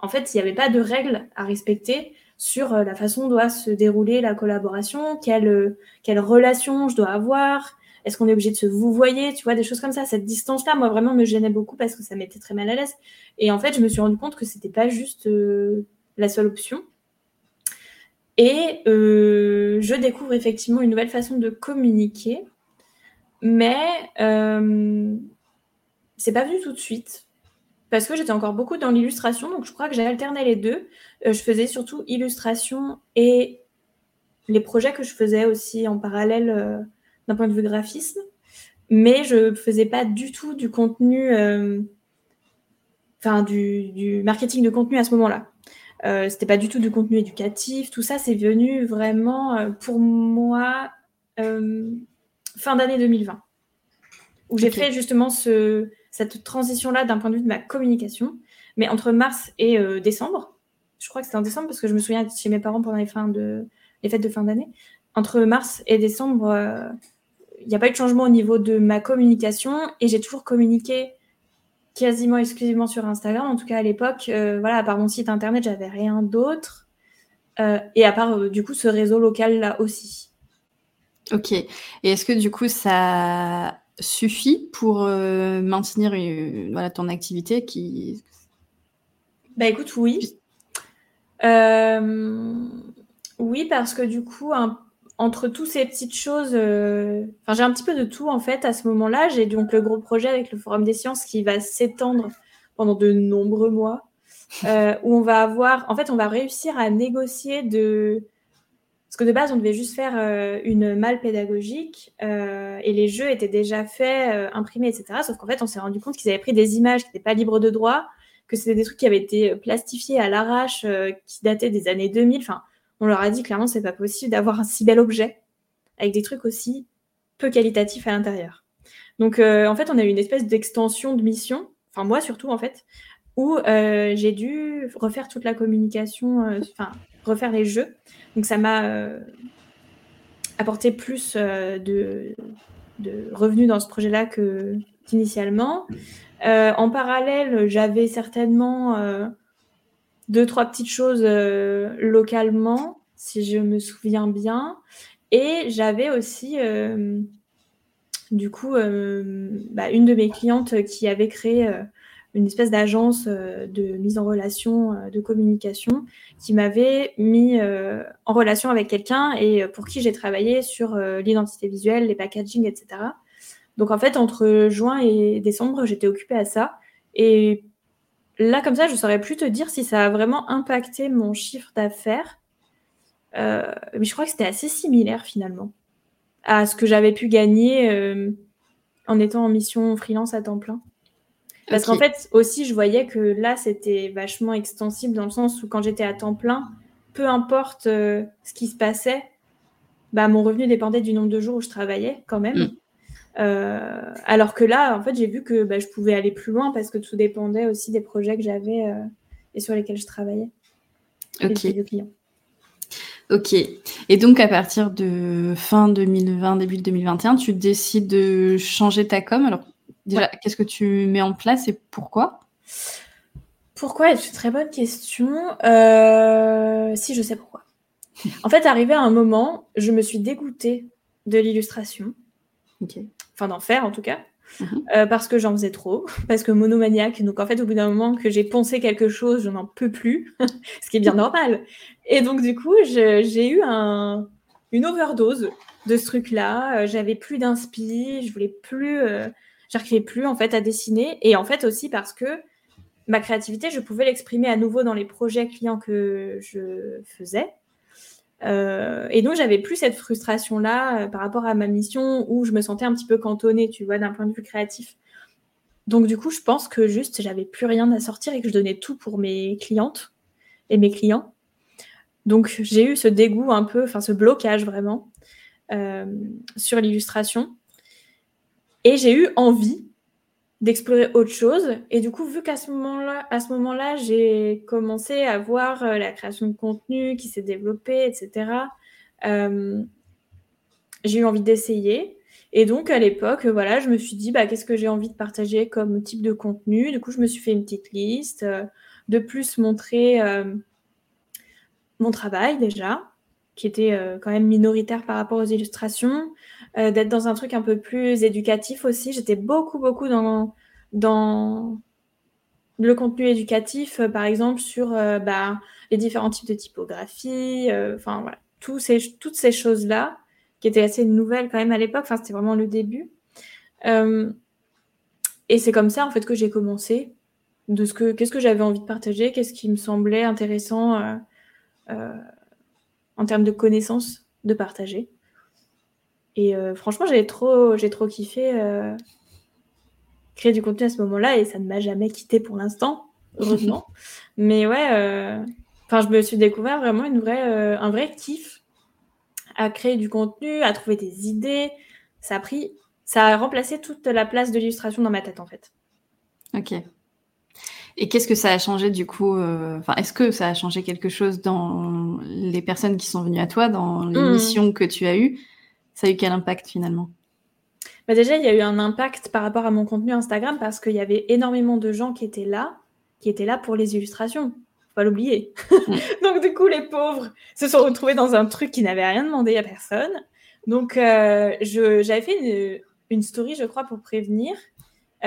En fait, il n'y avait pas de règles à respecter sur euh, la façon dont doit se dérouler la collaboration, quelle, euh, quelle relation je dois avoir, est-ce qu'on est obligé de se vouvoyer, tu vois, des choses comme ça. Cette distance-là, moi, vraiment, me gênait beaucoup parce que ça m'était très mal à l'aise. Et en fait, je me suis rendu compte que c'était pas juste euh, la seule option. Et je découvre effectivement une nouvelle façon de communiquer, mais euh, c'est pas venu tout de suite parce que j'étais encore beaucoup dans l'illustration, donc je crois que j'ai alterné les deux. Euh, je faisais surtout illustration et les projets que je faisais aussi en parallèle euh, d'un point de vue graphisme, mais je faisais pas du tout du contenu, euh, enfin du, du marketing de contenu à ce moment-là. Euh, c'était pas du tout du contenu éducatif, tout ça c'est venu vraiment pour moi fin d'année 2020, où j'ai fait justement ce, cette transition-là d'un point de vue de ma communication, mais entre mars et euh, décembre, je crois que c'était en décembre parce que je me souviens chez mes parents pendant les, fêtes de fin d'année, entre mars et décembre, euh, il n'y a pas eu de changement au niveau de ma communication et j'ai toujours communiqué quasiment exclusivement sur Instagram. En tout cas, à l'époque, euh, voilà, à part mon site internet, j'avais rien d'autre. Et à part, du coup, ce réseau local-là aussi. Ok. Et est-ce que du coup ça suffit pour euh, maintenir voilà, ton activité qui Bah écoute, oui. Euh, oui, parce que du coup, un- entre tous ces petites choses, euh, j'ai un petit peu de tout en fait à ce moment-là. J'ai donc le gros projet avec le Forum des sciences qui va s'étendre pendant de nombreux mois, où on va avoir, en fait, on va réussir à négocier de. Parce que de base, on devait juste faire euh, une malle pédagogique euh, et les jeux étaient déjà faits, euh, imprimés, etc. Sauf qu'en fait, on s'est rendu compte qu'ils avaient pris des images qui n'étaient pas libres de droit, que c'était des trucs qui avaient été plastifiés à l'arrache, qui dataient des années 2000. Enfin, on leur a dit clairement, c'est pas possible d'avoir un si bel objet avec des trucs aussi peu qualitatifs à l'intérieur. Donc, en fait, on a eu une espèce d'extension de mission, enfin moi surtout en fait, où j'ai dû refaire toute la communication, enfin refaire les jeux. Donc ça m'a euh, apporté plus euh, de, de revenus dans ce projet-là qu'initialement. Euh, en parallèle, j'avais certainement deux, trois petites choses localement, si je me souviens bien. Et j'avais aussi, du coup, bah, une de mes clientes qui avait créé une espèce d'agence euh, de mise en relation, euh, de communication, qui m'avait mis euh, en relation avec quelqu'un et pour qui j'ai travaillé sur l'identité visuelle, les packaging, etc. Donc en fait, entre juin et décembre, j'étais occupée à ça. Et là, comme ça, je saurais plus te dire si ça a vraiment impacté mon chiffre d'affaires. Euh, mais je crois que c'était assez similaire finalement à ce que j'avais pu gagner euh, en étant en mission freelance à temps plein. Parce qu'en fait, aussi, je voyais que là, c'était vachement extensible dans le sens où quand j'étais à temps plein, peu importe euh, ce qui se passait, bah, mon revenu dépendait du nombre de jours où je travaillais quand même. Mm. Euh, alors que là, en fait, j'ai vu que bah, je pouvais aller plus loin parce que tout dépendait aussi des projets que j'avais euh, et sur lesquels je travaillais. Et Ok. des clients. Ok. Et donc, à partir de fin 2020, début 2021, tu décides de changer ta com. Alors, déjà, qu'est-ce que tu mets en place et pourquoi? Pourquoi C'est une très bonne question? Euh, Si, je sais pourquoi. En fait, arrivé à un moment, je me suis dégoûtée de l'illustration, Ok. enfin d'en faire en tout cas, Mhm. euh, parce que j'en faisais trop, parce que monomaniaque. Donc en fait, au bout d'un moment que j'ai poncé quelque chose, je n'en peux plus, ce qui est bien normal. Et donc du coup, j'ai eu un, une overdose de ce truc-là. J'avais plus d'inspi, je voulais plus, j'arrivais plus en fait à dessiner. Et en fait aussi parce que ma créativité, je pouvais l'exprimer à nouveau dans les projets clients que je faisais. Euh, et donc, j'avais plus cette frustration-là euh, par rapport à ma mission où je me sentais un petit peu cantonnée, tu vois, d'un point de vue créatif. Donc, du coup, je pense que juste, j'avais plus rien à sortir et que je donnais tout pour mes clientes et mes clients. Donc, j'ai eu ce dégoût un peu, enfin, ce blocage vraiment euh, sur l'illustration. Et j'ai eu envie d'explorer autre chose. Et du coup, vu qu'à ce moment-là, j'ai commencé à voir euh, la création de contenu qui s'est développée, etc. Euh, j'ai eu envie d'essayer. Et donc, à l'époque, voilà, je me suis dit, bah, qu'est-ce que j'ai envie de partager comme type de contenu? Du coup, je me suis fait une petite liste. Euh, de plus, montrer mon travail déjà, qui était quand même minoritaire par rapport aux illustrations. Euh, d'être dans un truc un peu plus éducatif aussi. J'étais beaucoup, beaucoup dans, dans le contenu éducatif, euh, par exemple, sur euh, bah, les différents types de typographie, enfin voilà, ces, toutes ces choses-là, qui étaient assez nouvelles quand même à l'époque, enfin c'était vraiment le début. et c'est comme ça en fait que j'ai commencé de ce que qu'est-ce que j'avais envie de partager, qu'est-ce qui me semblait intéressant en termes de connaissances de partager. Et euh, franchement, j'ai trop, j'ai trop kiffé euh, créer du contenu à ce moment-là et ça ne m'a jamais quitté pour l'instant, heureusement. Mais ouais, euh, enfin, je me suis découvert vraiment une vraie, un vrai kiff à créer du contenu, à trouver des idées. Ça a pris, ça a remplacé toute la place de l'illustration dans ma tête en fait. Ok. Et qu'est-ce que ça a changé du coup Enfin, est-ce que ça a changé quelque chose dans les personnes qui sont venues à toi, dans les mmh. missions que tu as eues ça a eu quel impact finalement? Bah Déjà, il y a eu un impact par rapport à mon contenu Instagram parce qu'il y avait énormément de gens qui étaient là, qui étaient là pour les illustrations. Faut pas l'oublier. Donc, du coup, les pauvres se sont retrouvés dans un truc qui n'avait rien demandé à personne. Donc, euh, j'avais fait une, story, je crois, pour prévenir.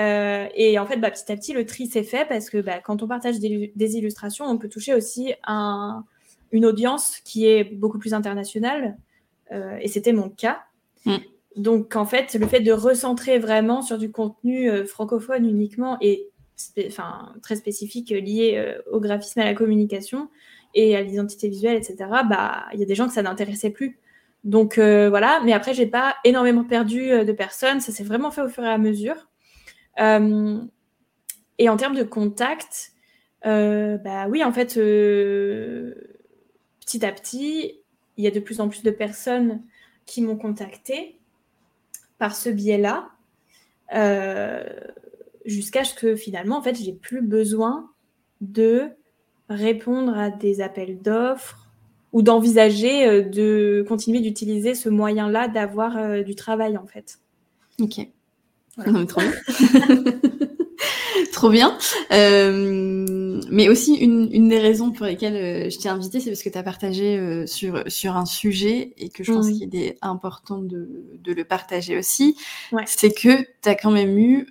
Euh, et en fait, bah, petit à petit, le tri s'est fait parce que bah, quand on partage des, illustrations, on peut toucher aussi un, une audience qui est beaucoup plus internationale. Euh, et c'était mon cas. Mm. Donc, en fait, le fait de recentrer vraiment sur du contenu euh, francophone uniquement et enfin, très spécifique lié euh, au graphisme, à la communication et à l'identité visuelle, etc., bah, il y a des gens que ça n'intéressait plus. Donc voilà, mais après, j'ai pas énormément perdu de personnes, ça s'est vraiment fait au fur et à mesure. et en termes de contact, bah oui, en fait, petit à petit, il y a de plus en plus de personnes qui m'ont contacté par ce biais-là, euh, jusqu'à ce que finalement, en fait, j'ai plus besoin de répondre à des appels d'offres ou d'envisager euh, de continuer d'utiliser ce moyen-là d'avoir euh, du travail, en fait. Ok. trop Trop bien. Euh, mais aussi, une, des raisons pour lesquelles euh, je t'ai invité, c'est parce que tu as partagé euh, sur, sur un sujet et que je pense qu'il est important de, de, le partager aussi. C'est que tu as quand même eu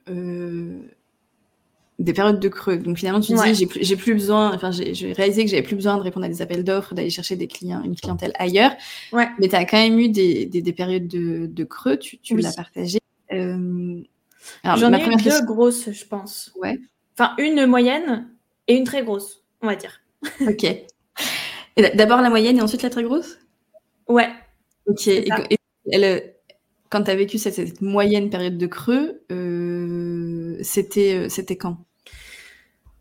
des périodes de creux. Donc finalement, tu dis, j'ai plus, besoin, enfin, j'ai réalisé que j'avais plus besoin de répondre à des appels d'offres, d'aller chercher des clients, une clientèle ailleurs. Ouais. Mais tu as quand même eu des, des, périodes de, de creux, tu, tu l'as partagé. J'en ai eu deux grosses, je pense. Ouais. Enfin, une moyenne et une très grosse, on va dire. ok. D'abord la moyenne et ensuite la très grosse? Ouais. Ok. Et, elle, quand tu as vécu cette, moyenne période de creux, euh, c'était euh, c'était quand?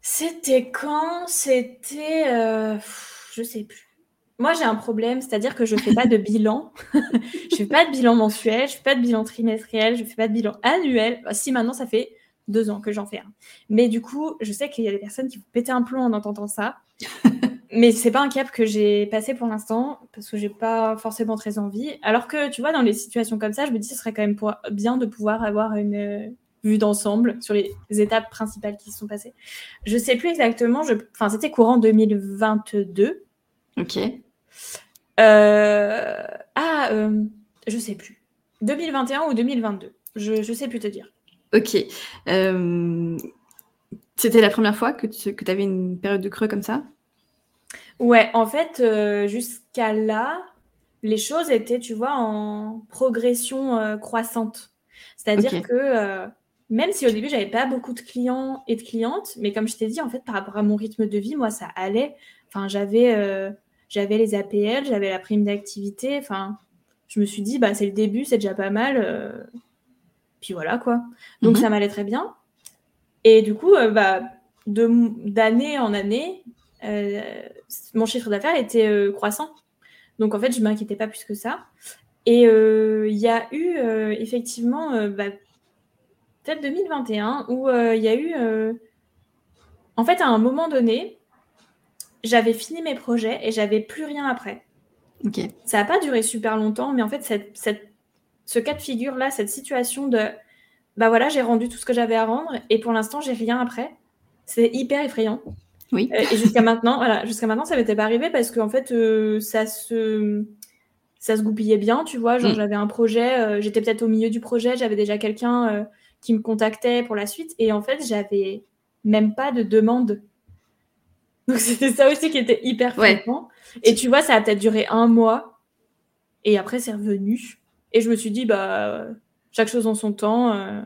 C'était quand? C'était. Euh, je sais plus. Moi, j'ai un problème, c'est-à-dire que je ne fais pas de bilan. je ne fais pas de bilan mensuel, je ne fais pas de bilan trimestriel, je ne fais pas de bilan annuel. Bah, si maintenant, ça fait deux ans que j'en fais un. Mais du coup, je sais qu'il y a des personnes qui vont péter un plomb en entendant ça. Mais c'est pas un cap que j'ai passé pour l'instant parce que j'ai pas forcément très envie. Alors que tu vois, dans les situations comme ça, je me dis ce serait quand même bien de pouvoir avoir une euh, vue d'ensemble sur les étapes principales qui se sont passées. Je sais plus exactement. Je... Enfin, c'était courant 2022. Ok. Euh, ah, euh, je sais plus. 2021 ou 2022. Je, ne sais plus te dire. Ok. Euh, c'était la première fois que tu que avais une période de creux comme ça? Ouais, en fait, jusqu'à là, les choses étaient, tu vois, en progression croissante. C'est-à-dire que même si au début, j'avais pas beaucoup de clients et de clientes, mais comme je t'ai dit, en fait, par rapport à mon rythme de vie, moi, ça allait. Enfin, j'avais, euh, j'avais les APL, j'avais la prime d'activité. Enfin, je me suis dit, bah, c'est le début, c'est déjà pas mal. Puis voilà, quoi. Donc, mhm. ça m'allait très bien. Et du coup, bah, d'année en année, mon chiffre d'affaires était croissant. Donc en fait, je ne m'inquiétais pas plus que ça. Et euh, il y a eu euh, effectivement, euh, bah, peut-être 2021, où il y a eu... En fait, à un moment donné, j'avais fini mes projets et j'avais plus rien après. Ok. Ça n'a pas duré super longtemps, mais en fait, cette, ce cas de figure-là, cette situation de... Bah voilà, j'ai rendu tout ce que j'avais à rendre et pour l'instant, j'ai rien après. C'est hyper effrayant. Oui. Euh, et jusqu'à maintenant, voilà, jusqu'à maintenant, ça m'était pas arrivé parce qu'en fait, euh, ça se ça se goupillait bien, tu vois. Genre, mm. j'avais un projet, euh, j'étais peut-être au milieu du projet, j'avais déjà quelqu'un qui me contactait pour la suite, et en fait, j'avais même pas de demande. Donc, c'était ça aussi qui était hyper fréquent. Et tu vois, ça a peut-être duré un mois, et après, c'est revenu. Et je me suis dit, bah, chaque chose en son temps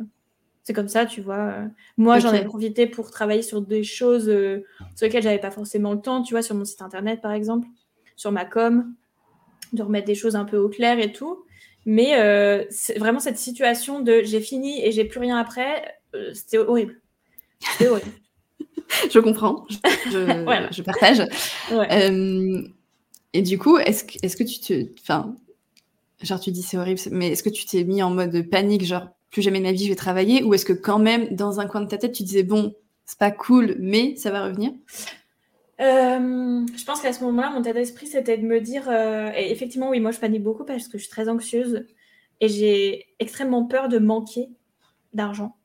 c'est comme ça, tu vois. Moi, j'en ai profité pour travailler sur des choses euh, sur lesquelles j'avais pas forcément le temps, tu vois, sur mon site internet, par exemple, sur ma com, de remettre des choses un peu au clair et tout. Mais euh, c'est vraiment cette situation de j'ai fini et j'ai plus rien après, euh, c'était horrible. C'était horrible. je comprends, je, je partage. et du coup, est-ce que, est que tu te. Enfin, genre, tu dis c'est horrible, mais est-ce que tu t'es mis en mode panique, genre plus jamais de ma vie je vais travailler Ou est-ce que quand même, dans un coin de ta tête, tu disais, bon, c'est pas cool, mais ça va revenir? Euh, je pense qu'à ce moment-là, mon état d'esprit, c'était de me dire, euh, et effectivement, oui, moi, je panique beaucoup parce que je suis très anxieuse et j'ai extrêmement peur de manquer d'argent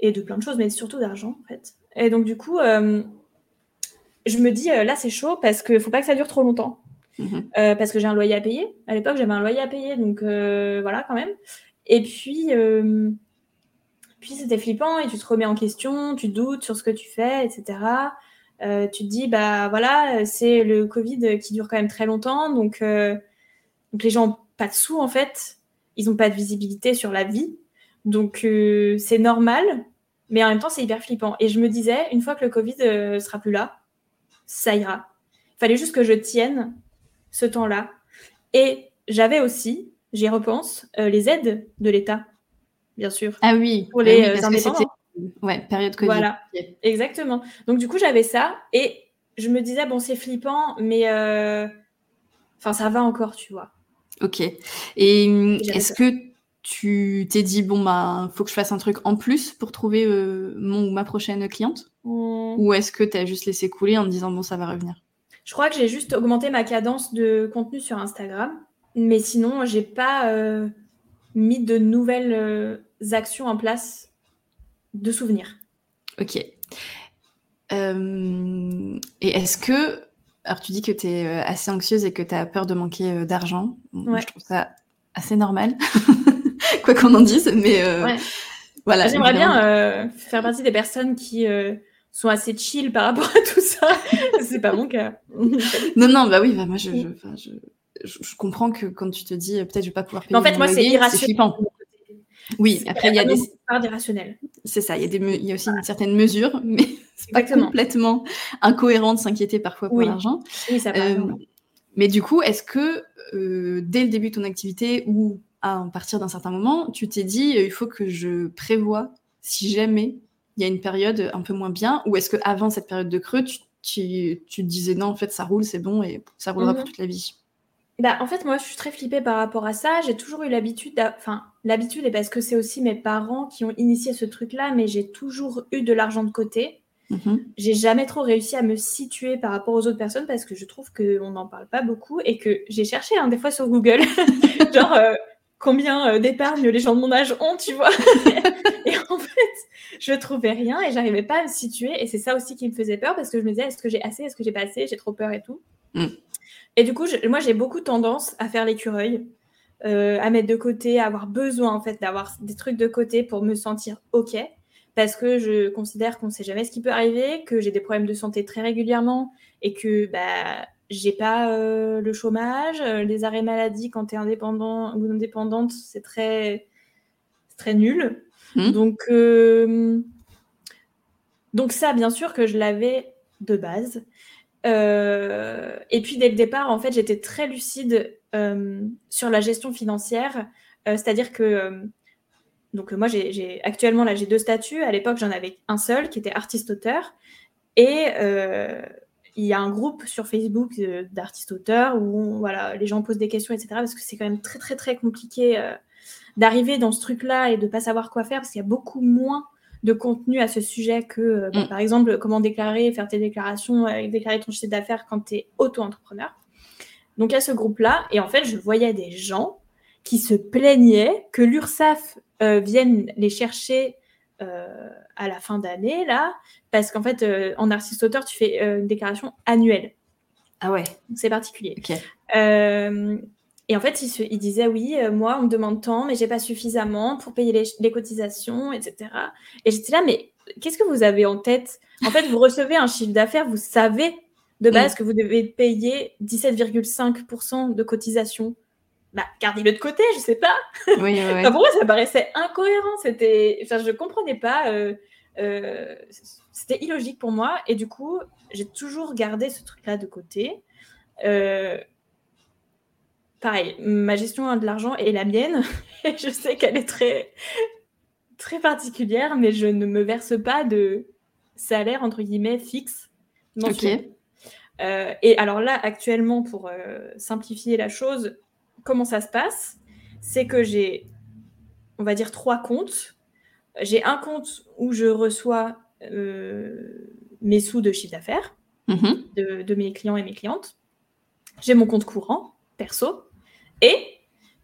et de plein de choses, mais surtout d'argent, en fait. Et donc, du coup, euh, je me dis, là, c'est chaud parce qu'il faut pas que ça dure trop longtemps. Mhm. parce que j'ai un loyer à payer. À l'époque, j'avais un loyer à payer, donc voilà, quand même. Et puis, euh, puis c'était flippant et tu te remets en question, tu doutes sur ce que tu fais, etc. Euh, tu te dis, bah voilà, c'est le Covid qui dure quand même très longtemps, donc, euh, donc les gens n'ont pas de sous en fait, ils n'ont pas de visibilité sur la vie, donc c'est normal, mais en même temps c'est hyper flippant. Et je me disais, une fois que le Covid sera plus là, ça ira. Il fallait juste que je tienne ce temps-là. Et j'avais aussi, j'y repense, euh, les aides de l'État, bien sûr. Ah oui, pour les ah indépendants. Ouais, période Covid. Voilà, exactement. Donc du coup, j'avais ça et je me disais, bon, c'est flippant, mais euh, enfin, ça va encore, tu vois. Ok. Et hum, est-ce que tu t'es dit, bon, bah, faut que je fasse un truc en plus pour trouver euh, mon ou ma prochaine cliente mmh. Ou est-ce que tu as juste laissé couler en te disant, bon, ça va revenir? Je crois que j'ai juste augmenté ma cadence de contenu sur Instagram. Mais sinon, j'ai pas euh, mis de nouvelles euh, actions en place de souvenirs. Ok. Et est-ce que. Alors, tu dis que tu es assez anxieuse et que tu as peur de manquer d'argent. Je trouve ça assez normal, quoi qu'on en dise. Mais voilà. J'aimerais bien faire partie des personnes qui sont assez chill par rapport à tout ça. C'est pas mon cas. non, non, bah oui, bah moi je, je, je, comprends que quand tu te dis peut-être je vais pas pouvoir payer. en fait, moi, c'est irrationnel. Oui, après, il y a des. d'irrationnel. C'est ça, il y, a des il y a aussi une certaine mesure, mais c'est pas complètement incohérent de s'inquiéter parfois pour l'argent. Oui, ça va. Euh, mais du coup, est-ce que euh, dès le début de ton activité ou à partir d'un certain moment, tu t'es dit euh, il faut que je prévoie si jamais il y a une période un peu moins bien, ou est-ce que avant cette période de creux, tu, tu, te disais non, en fait, ça roule, c'est bon et ça roulera pour mhm. toute la vie? Bah, en fait, moi, je suis très flippée par rapport à ça. J'ai toujours eu l'habitude, enfin, l'habitude, et parce que c'est aussi mes parents qui ont initié ce truc-là, mais j'ai toujours eu de l'argent de côté. Mmh j'ai jamais trop réussi à me situer par rapport aux autres personnes parce que je trouve qu'on n'en parle pas beaucoup et que j'ai cherché hein, des fois sur Google, genre euh, combien euh, d'épargne les gens de mon âge ont, tu vois. et en fait, je trouvais rien et j'arrivais pas à me situer. Et c'est ça aussi qui me faisait peur parce que je me disais, est-ce que j'ai assez, est-ce que j'ai pas assez, j'ai trop peur et tout. Mmh. Et du coup, moi, j'ai beaucoup tendance à faire l'écureuil, euh, à mettre de côté, à avoir besoin, en fait, d'avoir des trucs de côté pour me sentir OK. Parce que je considère qu'on ne sait jamais ce qui peut arriver, que j'ai des problèmes de santé très régulièrement et que bah, j'ai pas le chômage, les arrêts maladie quand tu es indépendant ou indépendante, c'est très, très nul. Mmh. Donc, donc ça, bien sûr que je l'avais de base. et puis dès le départ, en fait, j'étais très lucide sur la gestion financière. C'est-à-dire que donc moi, j'ai actuellement là, j'ai deux statuts. À l'époque, j'en avais un seul qui était artiste-auteur. Et euh, il y a un groupe sur Facebook euh, d'artistes-auteurs où voilà, les gens posent des questions, etc. Parce que c'est quand même très, très, très compliqué euh, d'arriver dans ce truc-là et de ne pas savoir quoi faire parce qu'il y a beaucoup moins de contenu à ce sujet que, bah, mm. par exemple, comment déclarer, faire tes déclarations, déclarer ton chiffre d'affaires quand tu es auto-entrepreneur. Donc, il y a ce groupe-là. Et en fait, je voyais des gens qui se plaignaient que l'URSSAF euh, viennent les chercher euh, à la fin d'année, là, parce qu'en fait, euh, en artiste-auteur, tu fais une déclaration annuelle. Ah ouais. C'est particulier. et en fait, il, disait oui, moi, on me demande tant, mais j'ai pas suffisamment pour payer les, les cotisations, etc. Et j'étais là, mais qu'est-ce que vous avez en tête? En fait, vous recevez un chiffre d'affaires, vous savez de base mm. que vous devez payer 17,5% de cotisation bah, gardez-le de côté, je sais pas. Oui, pour moi, ça paraissait incohérent. C'était, enfin, je comprenais pas. Euh, euh, c'était illogique pour moi. Et du coup, j'ai toujours gardé ce truc-là de côté. Euh, pareil, ma gestion de l'argent est la mienne. Et je sais qu'elle est très, très particulière, mais je ne me verse pas de salaire entre guillemets fixe. Ok. et alors là, actuellement, pour simplifier la chose, comment ça se passe C'est que j'ai, on va dire, trois comptes. J'ai un compte où je reçois euh, mes sous de chiffre d'affaires mhm. de, mes clients et mes clientes. J'ai mon compte courant, perso. Et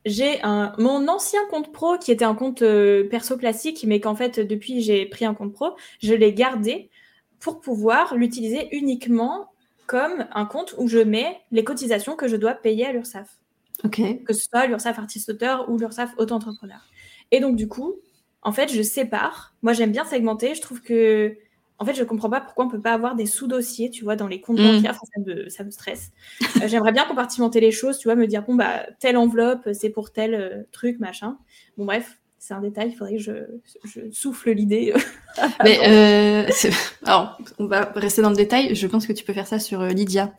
j'ai mon ancien compte pro qui était un compte euh, perso classique, mais qu'en fait, depuis j'ai pris un compte pro, je l'ai gardé pour pouvoir l'utiliser uniquement comme un compte où je mets les cotisations que je dois payer à l'URSSAF. Que ce soit l'URSSAF artiste-auteur ou l'URSSAF auto-entrepreneur. Et donc, du coup, en fait, je sépare. Moi, j'aime bien segmenter. Je trouve que, en fait, je comprends pas pourquoi on peut pas avoir des sous-dossiers, tu vois, dans les comptes mm. bancaires. ça, me, ça me stresse. Euh, j'aimerais bien compartimenter les choses, tu vois, me dire, bon, bah, telle enveloppe, c'est pour tel euh, truc, machin. Bon, bref, c'est un détail, il faudrait que je, je souffle l'idée. Mais euh, alors, on va rester dans le détail. Je pense que tu peux faire ça sur Lydia.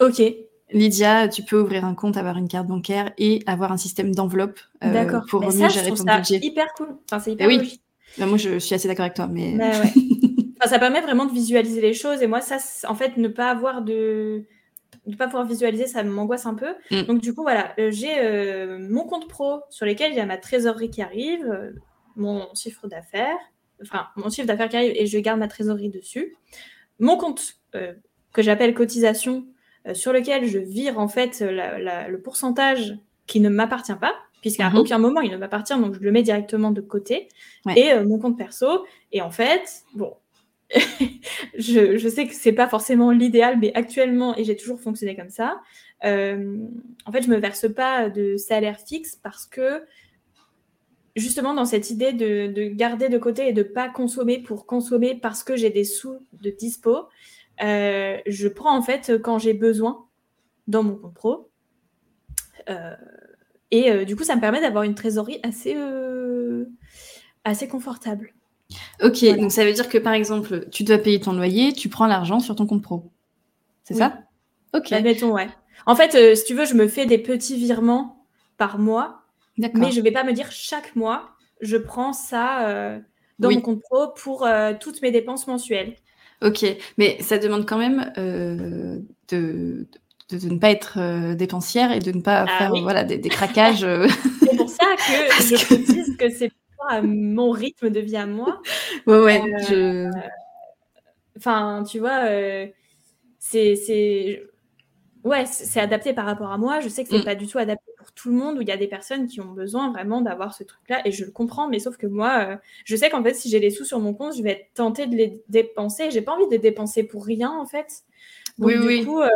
Ok. Lydia, tu peux ouvrir un compte, avoir une carte bancaire et avoir un système d'enveloppe euh, pour mais mieux gérer ton ça budget. hyper cool. Enfin, c'est hyper oui. Bah, moi, je, suis assez d'accord avec toi, mais. Bah, ça permet vraiment de visualiser les choses. Et moi, ça, en fait, ne pas avoir de ne pas pouvoir visualiser, ça m'angoisse un peu. Mm. Donc du coup, voilà, euh, j'ai euh, mon compte pro sur lequel il y a ma trésorerie qui arrive, mon chiffre d'affaires, enfin mon chiffre d'affaires qui arrive et je garde ma trésorerie dessus. Mon compte que j'appelle cotisation, euh, sur lequel je vire en fait le pourcentage qui ne m'appartient pas, puisqu'à mhm. aucun moment il ne m'appartient, donc je le mets directement de côté, et euh, mon compte perso. Et en fait, bon, je, sais que c'est pas forcément l'idéal, mais actuellement, et j'ai toujours fonctionné comme ça, euh, en fait, je me verse pas de salaire fixe parce que justement dans cette idée de, de, garder de côté et de pas consommer pour consommer parce que j'ai des sous de dispo, euh, je prends en fait quand j'ai besoin dans mon compte pro. Euh, et euh, du coup, ça me permet d'avoir une trésorerie assez, assez confortable. Ok, donc ça veut dire que par exemple, tu dois payer ton loyer, tu prends l'argent sur ton compte pro. C'est ça? Ok. Admettons, ouais. En fait, si tu veux, je me fais des petits virements par mois, mais je ne vais pas me dire chaque mois, je prends ça dans mon compte pro pour toutes mes dépenses mensuelles. Ok, mais ça demande quand même euh, de, de, ne pas être euh, dépensière et de ne pas ah faire voilà, des, craquages. Euh. c'est pour ça que je précise que c'est à mon rythme de vie à moi. Ouais, ouais. Enfin, tu vois, c'est. Ouais, c'est adapté par rapport à moi. Je sais que c'est mm. pas du tout adapté tout le monde, où il y a des personnes qui ont besoin vraiment d'avoir ce truc-là, et je le comprends, mais sauf que moi, euh, je sais qu'en fait, si j'ai les sous sur mon compte, je vais être tentée de les dépenser. J'ai pas envie de les dépenser pour rien, en fait. Donc, oui, du coup, euh,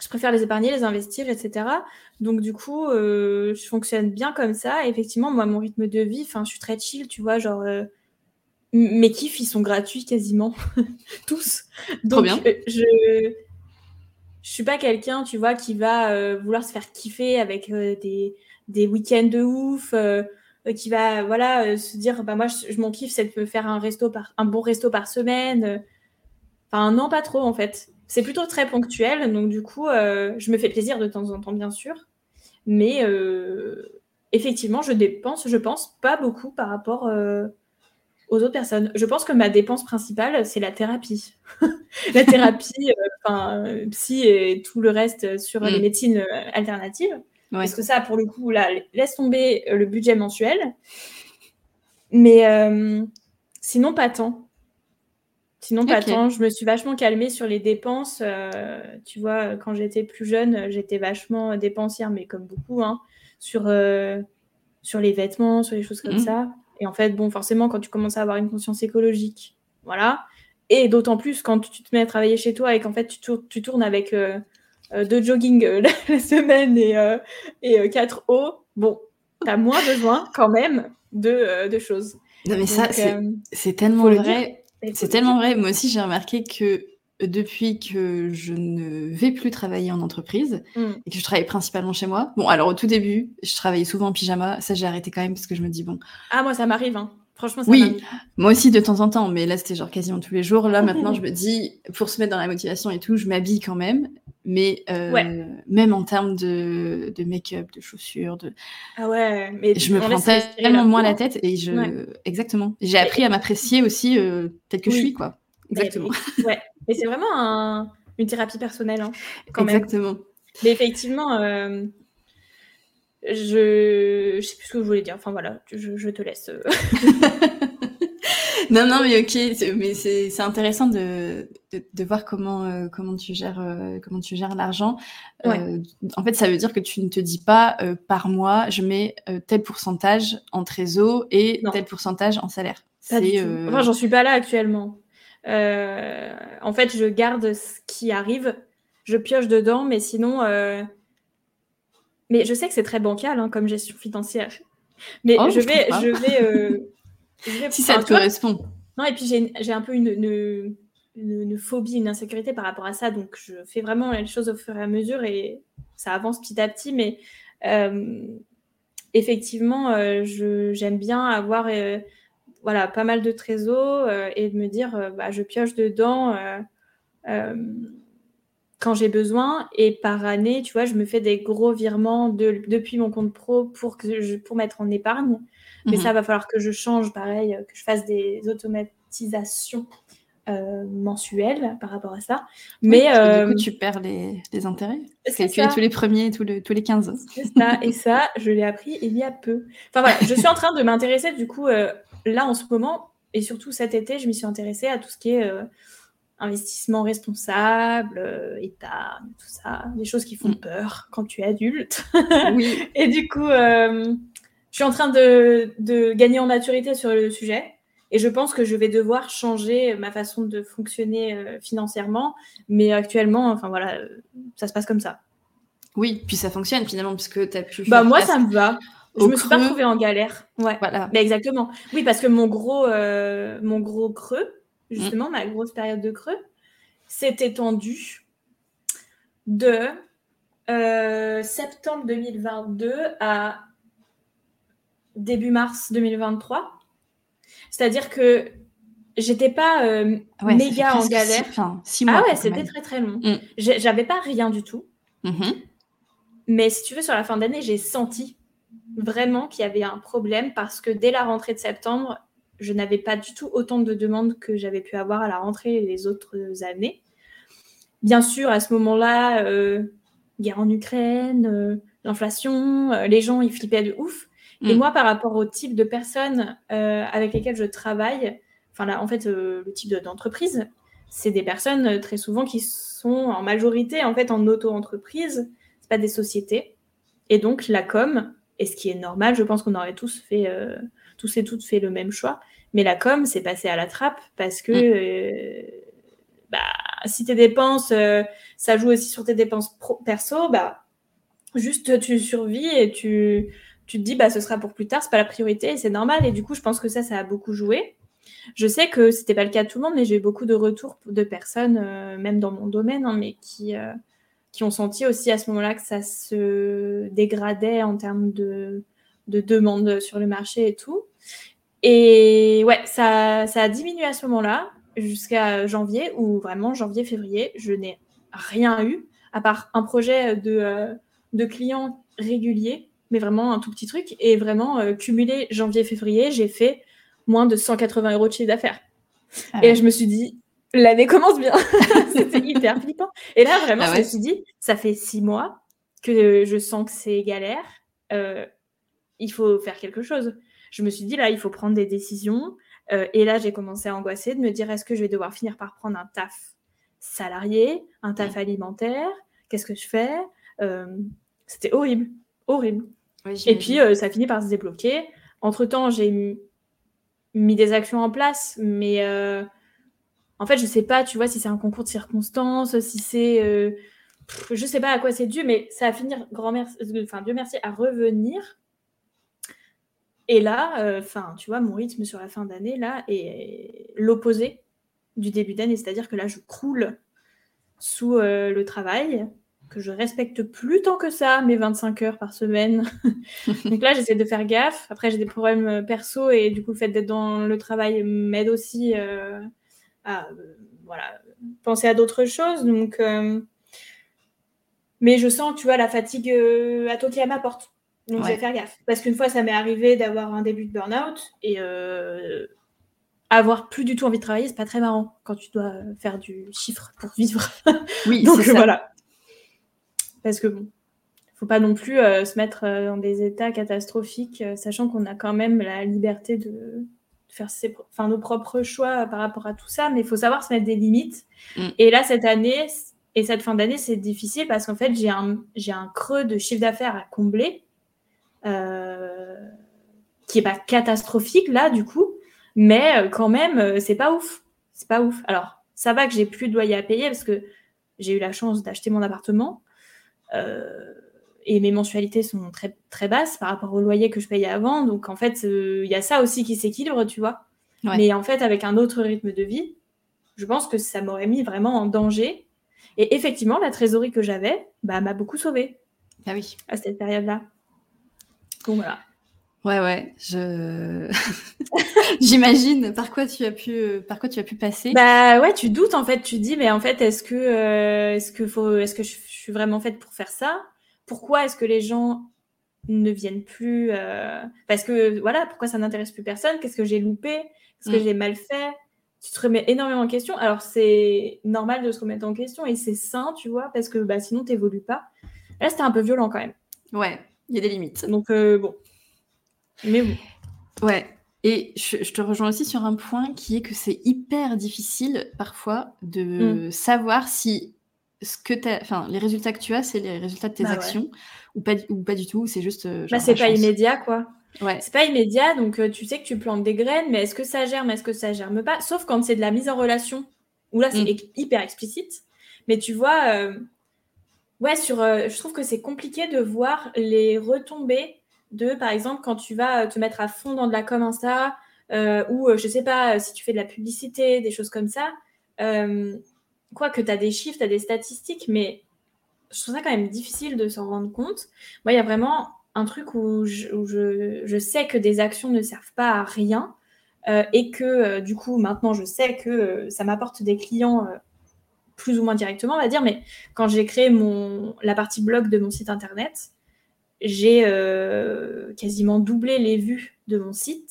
je préfère les épargner, les investir, etc. Donc, du coup, euh, je fonctionne bien comme ça. effectivement, moi, mon rythme de vie, enfin, je suis très chill, tu vois, genre mes kiffs, ils sont gratuits quasiment, tous. Donc, bien. je, suis pas quelqu'un, tu vois, qui va vouloir se faire kiffer avec des, des week-ends de ouf, qui va, voilà, se dire, bah moi, je, m'en kiffe, c'est de faire un resto par, un bon resto par semaine. Enfin, non, pas trop, en fait. C'est plutôt très ponctuel, donc du coup, je me fais plaisir de temps en temps, bien sûr. Mais effectivement, je dépense, je pense, pas beaucoup par rapport aux autres personnes. Je pense que ma dépense principale, c'est la thérapie. la thérapie, euh, enfin, psy et tout le reste sur les mm. médecines euh, alternatives. Parce que ça, pour le coup, là, laisse tomber euh, le budget mensuel. Mais sinon, pas tant. Sinon, pas tant. Je me suis vachement calmée sur les dépenses. tu vois, quand j'étais plus jeune, j'étais vachement dépensière, mais comme beaucoup, hein, sur, sur les vêtements, sur les choses comme mm. ça. Et en fait, bon, forcément, quand tu commences à avoir une conscience écologique, voilà. Et d'autant plus quand tu te mets à travailler chez toi et qu'en fait, tu, tournes, tu tournes avec euh, euh, deux jogging euh, la semaine et, et quatre hauts, bon, tu as moins besoin quand même de, de choses. Non, mais ça, c'est tellement vrai. C'est tellement vrai. Moi aussi, j'ai remarqué que depuis que je ne vais plus travailler en entreprise mm. et que je travaille principalement chez moi. Bon, alors au tout début, je travaillais souvent en pyjama. Ça, j'ai arrêté quand même parce que je me dis, bon. Ah, moi, ça m'arrive. Hein. Franchement, ça Oui, moi aussi de temps en temps, mais là, c'était genre quasiment tous les jours. Là, maintenant, je me dis, pour se mettre dans la motivation et tout, je m'habille quand même. Mais euh, même en termes de, de make-up, de chaussures, de. Ah ouais, mais je me prends tellement moins la tête et je. Exactement. J'ai appris à m'apprécier aussi euh, tel que je suis, quoi. Exactement. ouais. Mais c'est vraiment une thérapie personnelle, hein, quand Exactement. Mais effectivement, euh, je ne sais plus ce que je voulais dire. Enfin voilà, je, te laisse. Euh. non, non, mais ok, mais c'est intéressant de, de, voir comment, euh, comment tu gères, comment tu gères l'argent. en fait, ça veut dire que tu ne te dis pas par mois, je mets tel pourcentage en trésor et tel pourcentage en salaire. Enfin, j'en suis pas là actuellement. Euh, en fait, je garde ce qui arrive, je pioche dedans, mais sinon. Euh, mais je sais que c'est très bancal hein, comme gestion financière. Mais oh, je, vais, je, vais, euh, si ça te correspond. Non, et puis j'ai un peu une, une, une, phobie, une insécurité par rapport à ça. Donc je fais vraiment les choses au fur et à mesure et ça avance petit à petit. Mais effectivement, j'aime bien avoir voilà, pas mal de trésors euh, et de me dire, euh, bah, je pioche dedans euh, quand j'ai besoin. Et par année, tu vois, je me fais des gros virements depuis mon compte pro pour, que je, pour mettre en épargne. Mais mhm. ça va falloir que je change, pareil, que je fasse des automatisations mensuelles par rapport à ça. Mais du coup, tu perds les, intérêts. Calculer tous les premiers, tous, tous les 15. C'est ça. Et ça, je l'ai appris il y a peu. Enfin voilà, je suis en train de m'intéresser du coup là, en ce moment, et surtout cet été, je m'y suis intéressée à tout ce qui est euh, investissement responsable, euh, état, tout ça, des choses qui font mm. peur quand tu es adulte. oui. Et du coup, euh, je suis en train de, gagner en maturité sur le sujet. Et je pense que je vais devoir changer ma façon de fonctionner financièrement. Mais actuellement, enfin voilà, ça se passe comme ça. Oui, puis ça fonctionne finalement, puisque tu as pu. Bah, moi, ça me va. Je me suis pas trouvée en galère. Ouais. Voilà. Mais exactement. Oui, parce que mon gros, euh, mon gros creux, justement, ma grosse période de creux, s'est étendue de euh, septembre 2022 à début mars 2023. C'est-à-dire que j'étais pas euh, méga en galère. Six, mois, ah ouais, c'était très très long. Mm. J'avais pas rien du tout. Mm-hmm. Mais si tu veux, sur la fin d'année, j'ai senti vraiment qu'il y avait un problème parce que dès la rentrée de septembre, je n'avais pas du tout autant de demandes que j'avais pu avoir à la rentrée les autres années. Bien sûr, à ce moment-là, euh, guerre en Ukraine, euh, l'inflation, euh, les gens, ils flippaient de ouf. Et mm. moi, par rapport au type de personnes avec lesquelles je travaille, enfin là, en fait, le type d'entreprise, c'est des personnes très souvent qui sont en majorité en fait en auto-entreprise, c'est pas des sociétés. Et donc la com, et ce qui est normal, je pense qu'on aurait tous fait, euh, tous et toutes fait le même choix. Mais la com, c'est passé à la trappe parce que mm. euh, bah, si tes dépenses, euh, ça joue aussi sur tes dépenses perso, bah, juste tu survis et tu, tu te dis, bah, ce sera pour plus tard, c'est pas la priorité, c'est normal. Et du coup, je pense que ça, ça a beaucoup joué. Je sais que c'était pas le cas de tout le monde, mais j'ai eu beaucoup de retours de personnes, même dans mon domaine, hein, mais qui, qui ont senti aussi à ce moment-là que ça se dégradait en termes de, de demande sur le marché et tout. Et ouais, ça, ça a diminué à ce moment-là jusqu'à janvier, où vraiment janvier-février, je n'ai rien eu, à part un projet de, euh, de clients réguliers, mais vraiment un tout petit truc. Et vraiment, euh, cumulé janvier-février, j'ai fait moins de 180 euros de chiffre d'affaires. Ah et je me suis dit, l'année commence bien. C'était hyper flippant. Et là, vraiment, ah je me suis dit, ça fait six mois que je sens que c'est galère. Euh, il faut faire quelque chose. Je me suis dit, là, il faut prendre des décisions. Euh, et là, j'ai commencé à angoisser de me dire, est-ce que je vais devoir finir par prendre un taf salarié, un taf alimentaire? Qu'est-ce que je fais? Euh, C'était horrible, horrible. Et puis, ça finit par se débloquer. Entre-temps, j'ai mis des actions en place, mais en fait, je sais pas, tu vois, si c'est un concours de circonstances, si c'est. Euh, je sais pas à quoi c'est dû, mais ça va finir, grand merci, euh, enfin, Dieu merci, à revenir. Et là, euh, enfin, tu vois, mon rythme sur la fin d'année, là, est l'opposé du début d'année. C'est-à-dire que là, je croule sous le travail, que je respecte plus tant que ça, mes 25 heures par semaine. Donc là, j'essaie de faire gaffe. Après, j'ai des problèmes perso et du coup, le fait d'être dans le travail m'aide aussi à voilà, penser à d'autres choses. Donc, euh, mais je sens, tu vois, la fatigue euh, à toquer à ma porte. Donc, je vais faire gaffe. Parce qu'une fois, ça m'est arrivé d'avoir un début de burn-out et euh, avoir plus du tout envie de travailler, c'est pas très marrant quand tu dois faire du chiffre pour vivre. Oui, donc voilà. Parce que bon, faut pas non plus se mettre dans des états catastrophiques, sachant qu'on a quand même la liberté de, faire ses, enfin, nos propres choix par rapport à tout ça, mais il faut savoir se mettre des limites. Mm. Et là, cette année et cette fin d'année, c'est difficile parce qu'en fait, j'ai un, j'ai un creux de chiffre d'affaires à combler euh, qui est pas catastrophique là, du coup, mais euh, quand même, euh, c'est pas ouf. C'est pas ouf. Alors, ça va que j'ai plus de loyer à payer parce que j'ai eu la chance d'acheter mon appartement. Euh, et mes mensualités sont très, très basses par rapport au loyer que je payais avant. Donc, en fait, euh, il y a ça aussi qui s'équilibre, tu vois. Mais en fait, avec un autre rythme de vie, je pense que ça m'aurait mis vraiment en danger. Et effectivement, la trésorerie que j'avais bah, m'a beaucoup sauvée. Ah oui. À cette période-là. Donc voilà. Ouais, ouais, je... j'imagine par quoi tu as pu, par quoi tu as pu passer? Bah ouais, tu doutes en fait, tu dis, mais en fait, est-ce que, euh, est-ce que faut, est-ce que je suis vraiment faite pour faire ça? Pourquoi est-ce que les gens ne viennent plus euh, Parce que voilà, pourquoi ça n'intéresse plus personne? Qu'est-ce que j'ai loupé? Qu'est-ce que mm. j'ai mal fait? Tu te remets énormément en question. Alors c'est normal de se remettre en question et c'est sain, tu vois, parce que bah, sinon tu n'évolues pas. Là, c'était un peu violent quand même. Ouais, il y a des limites. Donc euh, bon. Mais bon. Ouais. Et je, te rejoins aussi sur un point qui est que c'est hyper difficile parfois de mm. savoir si ce que enfin, les résultats que tu as, c'est les résultats de tes bah actions ou, pas, ou pas du tout, c'est juste. Euh, bah, c'est pas immédiat, quoi. Ouais. C'est pas immédiat, donc euh, tu sais que tu plantes des graines, mais est-ce que ça germe, est-ce que ça germe pas? Sauf quand c'est de la mise en relation, où là c'est mm. hyper explicite. Mais tu vois, euh, ouais, sur, je trouve que c'est compliqué de voir les retombées de, par exemple, quand tu vas te mettre à fond dans de la com Insta, ou je sais pas, si tu fais de la publicité, des choses comme ça quoi que tu as des chiffres, tu as des statistiques, mais je trouve ça quand même difficile de s'en rendre compte. Moi, il y a vraiment un truc où, je, sais que des actions ne servent pas à rien euh, et que euh, du coup, maintenant, je sais que euh, ça m'apporte des clients plus ou moins directement, on va dire, mais quand j'ai créé mon, la partie blog de mon site internet, j'ai quasiment doublé les vues de mon site,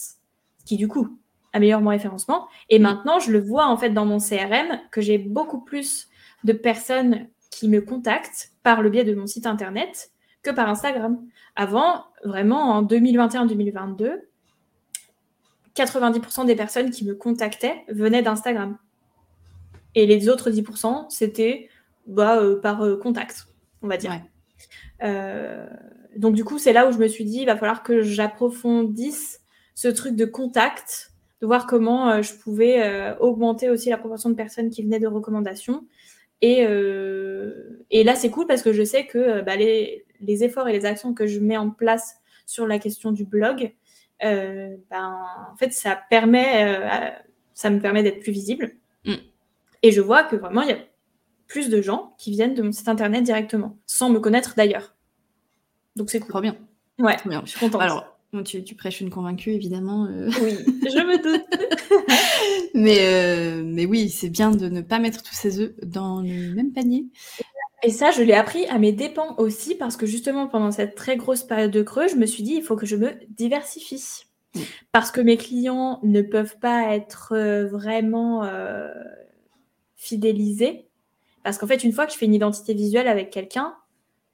ce qui du coup améliore mon référencement. Et mm. maintenant, je le vois en fait dans mon CRM que j'ai beaucoup plus de personnes qui me contactent par le biais de mon site internet que par Instagram. Avant, vraiment en 2021-2022, 90% des personnes qui me contactaient venaient d'Instagram. Et les autres 10%, c'était bah, euh, par euh, contact, on va dire. Euh, donc du coup, c'est là où je me suis dit, il va falloir que j'approfondisse ce truc de contact de voir comment euh, je pouvais euh, augmenter aussi la proportion de personnes qui venaient de recommandations. Et, euh, et là, c'est cool parce que je sais que bah, les, les, efforts et les actions que je mets en place sur la question du blog, ben, en fait, ça, permet, ça me permet d'être plus visible. Mm. Et je vois que vraiment, il y a plus de gens qui viennent de mon site internet directement, sans me connaître d'ailleurs. Donc c'est cool. Trop bien. Ouais, bien. je suis contente. Alors, tu, tu, prêches une convaincue, évidemment. Euh. Oui, je me doute. mais, euh, mais oui, c'est bien de ne pas mettre tous ses œufs dans le même panier. Et ça, je l'ai appris à mes dépens aussi, parce que justement, pendant cette très grosse période de creux, je me suis dit, il faut que je me diversifie. Parce que mes clients ne peuvent pas être euh, vraiment fidélisés. Parce qu'en fait, une fois que je fais une identité visuelle avec quelqu'un,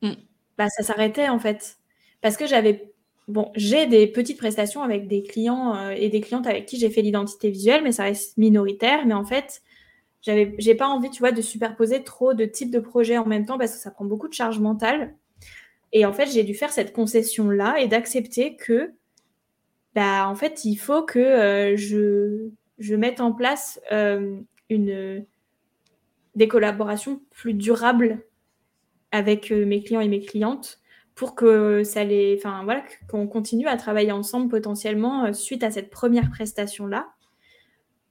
mm. Bah, ça s'arrêtait en fait. Parce que j'avais Bon, j'ai des petites prestations avec des clients euh, et des clientes avec qui j'ai fait l'identité visuelle, mais ça reste minoritaire. Mais en fait, j'avais, j'ai pas envie, tu vois, de superposer trop de types de projets en même temps parce que ça prend beaucoup de charge mentale. Et en fait, j'ai dû faire cette concession-là et d'accepter que, bah, en fait, il faut que euh, je, je mette en place euh, une, des collaborations plus durables avec mes clients et mes clientes pour que ça les, enfin voilà, qu'on continue à travailler ensemble potentiellement euh, suite à cette première prestation là,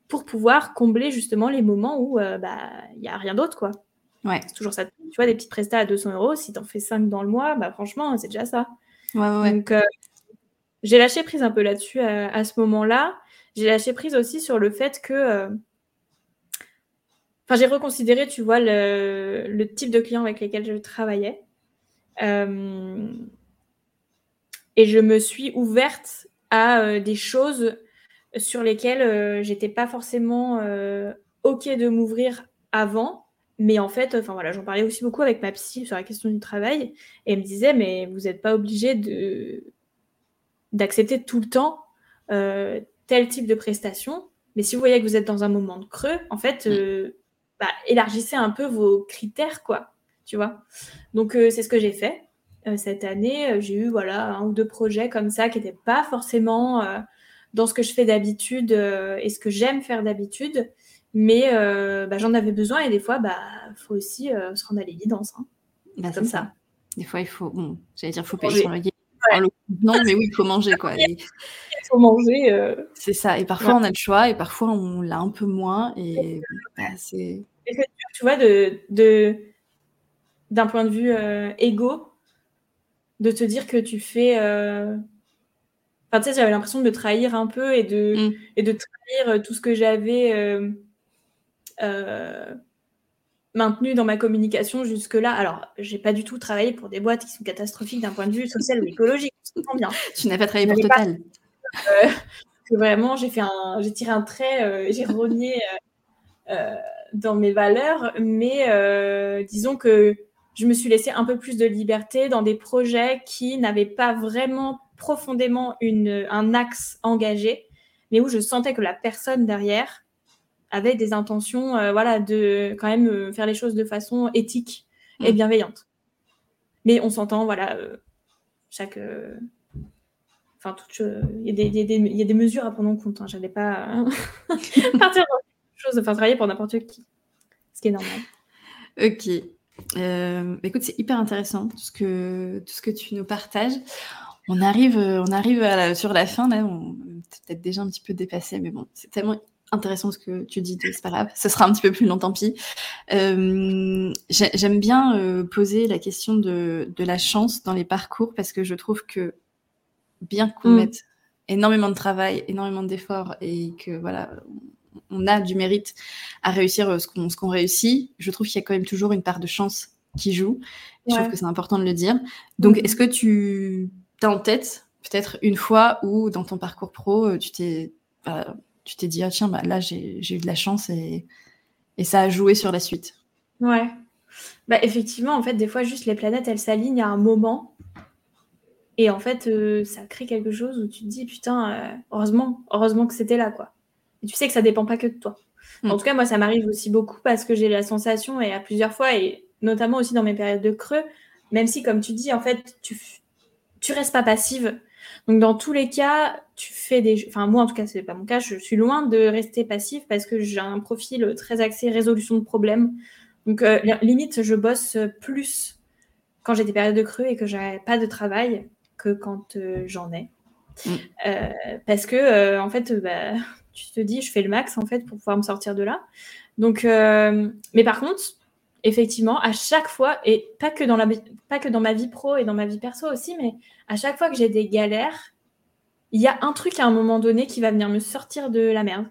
pour pouvoir combler justement les moments où euh, bah il y a rien d'autre quoi. Ouais. C'est toujours ça. Tu vois des petites prestats à 200 euros, si t'en fais 5 dans le mois, bah franchement c'est déjà ça. Ouais, ouais. Donc euh, j'ai lâché prise un peu là-dessus à, ce moment-là. J'ai lâché prise aussi sur le fait que Enfin, j'ai reconsidéré, tu vois, le, le, type de clients avec lesquels je travaillais. Euh, et je me suis ouverte à euh, des choses sur lesquelles euh, j'étais pas forcément ok de m'ouvrir avant. Mais en fait, enfin voilà, j'en parlais aussi beaucoup avec ma psy sur la question du travail. Et elle me disait, mais vous n'êtes pas obligé de d'accepter tout le temps tel type de prestation. Mais si vous voyez que vous êtes dans un moment de creux, en fait, mm. Bah, élargissez un peu vos critères, quoi tu vois. Donc, euh, c'est ce que j'ai fait. Euh, cette année, euh, j'ai eu voilà, un ou deux projets comme ça qui n'étaient pas forcément dans ce que je fais d'habitude et ce que j'aime faire d'habitude. Mais bah, j'en avais besoin et des fois, il bah, faut aussi se rendre à l'évidence. Hein. Bah, comme ça. Des fois, il faut, bon, j'allais dire, faut payer son loyer. Non, mais oui, il faut manger quoi. Il faut manger. C'est ça. Et parfois, on a le choix et parfois, on l'a un peu moins. Et bah, c'est. Tu vois, de, de d'un point de vue euh, égo, de te dire que tu fais. Euh, enfin, tu sais, j'avais l'impression de trahir un peu et de, mm. et de trahir euh, tout ce que j'avais maintenu dans ma communication jusque-là. Alors, j'ai pas du tout travaillé pour des boîtes qui sont catastrophiques d'un point de vue social ou écologique. bien. Tu n'as pas travaillé pour Total. vraiment, j'ai fait un, j'ai tiré un trait, j'ai rogné dans mes valeurs, mais disons que je me suis laissé un peu plus de liberté dans des projets qui n'avaient pas vraiment profondément une, un axe engagé, mais où je sentais que la personne derrière avait des intentions euh, voilà, de quand même euh, faire les choses de façon éthique et mm. bienveillante. Mais on s'entend, voilà, euh, chaque. Enfin, il y, y, a des mesures à prendre en compte. Hein. J'allais pas partir dans chose, enfin, travailler pour n'importe qui, ce qui est normal. Ok. Euh, écoute, c'est hyper intéressant tout ce que tout ce que tu nous partages. On arrive, on arrive sur la fin là. On peut-être déjà un petit peu dépassé, mais bon, c'est tellement intéressant ce que tu dis. C'est pas grave, ce sera un petit peu plus long, tant pis. Euh, j'aime bien poser la question de, de, la chance dans les parcours parce que je trouve que bien qu'on mm. mette énormément de travail, énormément d'efforts et que voilà, on a du mérite à réussir euh, ce qu'on réussit, je trouve qu'il y a quand même toujours une part de chance qui joue. Je trouve que c'est important de le dire. Donc, est-ce que tu as en tête peut-être une fois où dans ton parcours pro, euh, tu t'es bah, tu t'es dit ah tiens bah là j'ai eu de la chance et, et ça a joué sur la suite. Ouais. Bah effectivement en fait des fois juste les planètes elles s'alignent à un moment et en fait euh, ça crée quelque chose où tu te dis putain heureusement heureusement que c'était là quoi tu sais que ça dépend pas que de toi. Mm. En tout cas, moi, ça m'arrive aussi beaucoup parce que j'ai la sensation, et à plusieurs fois, et notamment aussi dans mes périodes de creux, même si, comme tu dis, en fait, tu, tu restes pas passive. Donc, dans tous les cas, tu fais des. Enfin, moi, en tout cas, c'est pas mon cas, je suis loin de rester passive parce que j'ai un profil très axé résolution de problèmes. Donc, euh, limite, je bosse plus quand j'ai des périodes de creux et que j'ai pas de travail que quand euh, j'en ai. Mm. Euh, parce que, en fait, bah, tu te dis, je fais le max en fait pour pouvoir me sortir de là. Donc, mais par contre, effectivement, à chaque fois, et pas que, dans la, pas que dans ma vie pro et dans ma vie perso aussi, mais à chaque fois que j'ai des galères, il y a un truc à un moment donné qui va venir me sortir de la merde.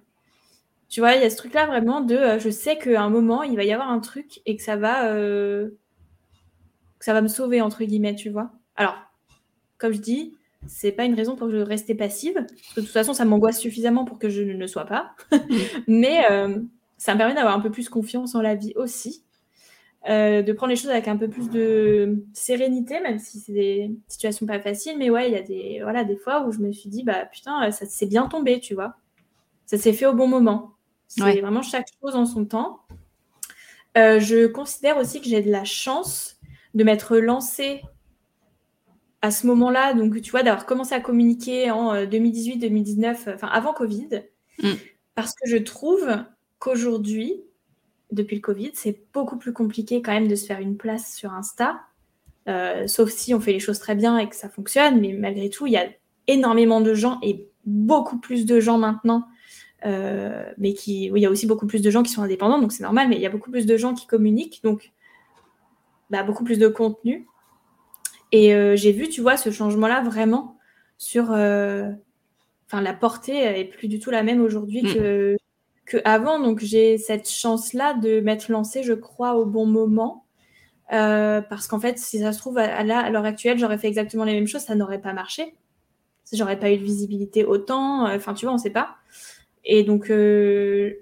Tu vois, il y a ce truc-là vraiment de euh, je sais qu'à un moment, il va y avoir un truc et que ça va, euh, que ça va me sauver, entre guillemets, tu vois. Alors, comme je dis, c'est pas une raison pour que je reste passive. de toute façon, ça m'angoisse suffisamment pour que je ne le sois pas. Mais euh, ça me permet d'avoir un peu plus confiance en la vie aussi. De prendre les choses avec un peu plus de sérénité, même si c'est des situations pas faciles. Mais ouais, il y a des, voilà, des fois où je me suis dit, bah putain, ça s'est bien tombé, tu vois. Ça s'est fait au bon moment. C'est vraiment chaque chose en son temps. Euh, je considère aussi que j'ai de la chance de m'être lancée à ce moment-là, donc tu vois, d'avoir commencé à communiquer en 2018-2019, euh, enfin avant Covid, mm. parce que je trouve qu'aujourd'hui, depuis le Covid, c'est beaucoup plus compliqué quand même de se faire une place sur Insta, euh, sauf si on fait les choses très bien et que ça fonctionne, mais malgré tout, il y a énormément de gens et beaucoup plus de gens maintenant euh, mais qui, il y a aussi beaucoup plus de gens qui sont indépendants, donc c'est normal, mais il y a beaucoup plus de gens qui communiquent, donc bah, beaucoup plus de contenu. Et euh, j'ai vu, tu vois, ce changement-là vraiment sur. Enfin, la portée est plus du tout la même aujourd'hui mm. que, que avant. Donc j'ai cette chance-là de m'être lancée, je crois, au bon moment. parce qu'en fait, si ça se trouve, à, à l'heure actuelle, j'aurais fait exactement les mêmes choses, ça n'aurait pas marché. J'aurais pas eu de visibilité autant. Enfin, tu vois, on ne sait pas. Et donc, euh,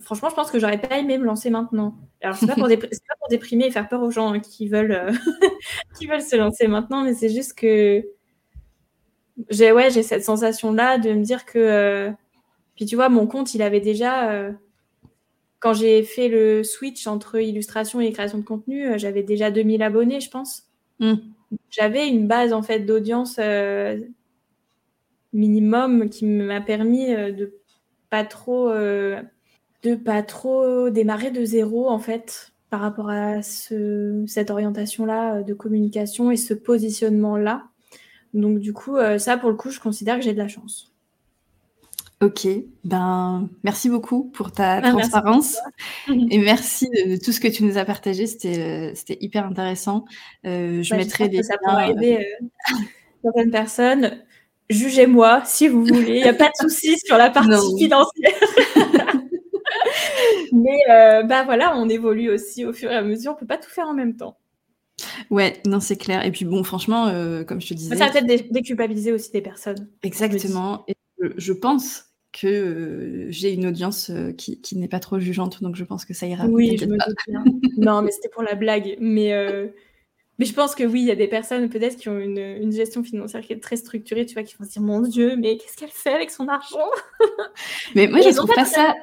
franchement, je pense que j'aurais pas aimé me lancer maintenant. Alors, c'est pas, pour pas pour déprimer et faire peur aux gens qui, veulent, euh, qui veulent se lancer maintenant, mais c'est juste que j'ai ouais, j'ai cette sensation-là de me dire que. Euh, puis tu vois, mon compte, il avait déjà. quand j'ai fait le switch entre illustration et création de contenu, j'avais déjà 2000 abonnés, je pense. Hmm. J'avais une base en fait d'audience minimum qui m'a permis de pas trop, euh, de pas trop démarrer de zéro en fait par rapport à ce, cette orientation-là euh, de communication et ce positionnement-là. Donc du coup, euh, ça pour le coup, je considère que j'ai de la chance. Ok, ben merci beaucoup pour ta ben, transparence et merci de tout ce que tu nous as partagé. C'était c'était hyper intéressant. je bah, mettrai des ça pourra aider certaines personnes jugez-moi si vous voulez. Il n'y a pas de souci sur la partie financière. Mais euh, bah voilà, on évolue aussi au fur et à mesure. On peut pas tout faire en même temps. Ouais, non, c'est clair. Et puis bon, franchement, euh, comme je te disais. Ça va peut-être déculpabiliser aussi des personnes. Exactement. Et je pense que euh, j'ai une audience qui, n'est pas trop jugeante, donc je pense que ça ira. Oui, je me doute bien. non, mais c'était pour la blague. Mais mais je pense que oui, il y a des personnes peut-être qui ont une, gestion financière qui est très structurée, tu vois, qui vont se dire mon Dieu, mais qu'est-ce qu'elle fait avec son argent? Mais moi, je trouve pas ça.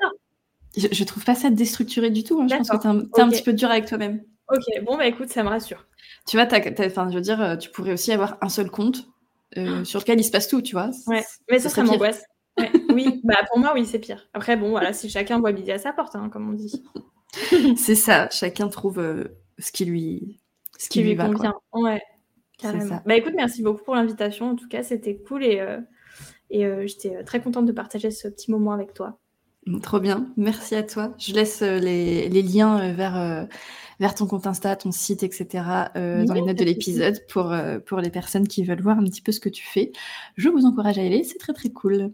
Je, trouve pas ça déstructuré du tout. Hein. Je pense que tu es, un, petit peu dur avec toi-même. Ok, bon, bah écoute, ça me rassure. Tu vois, je veux dire, tu pourrais aussi avoir un seul compte euh, sur lequel il se passe tout, tu vois. Ouais, mais ça, serait m'angoisse. Oui, bah pour moi, oui, c'est pire. Après, bon, voilà, si chacun voit midi à sa porte, hein, comme on dit. c'est ça, chacun trouve euh, ce qui lui ce qui, lui, convient. Ouais, carrément. Bah écoute, merci beaucoup pour l'invitation. En tout cas, c'était cool et, euh, et euh, j'étais très contente de partager ce petit moment avec toi. Trop bien, merci à toi. Je laisse les, les liens vers, vers ton compte Insta, ton site, etc. dans les notes de l'épisode pour, pour les personnes qui veulent voir un petit peu ce que tu fais. Je vous encourage à y aller, c'est très très cool.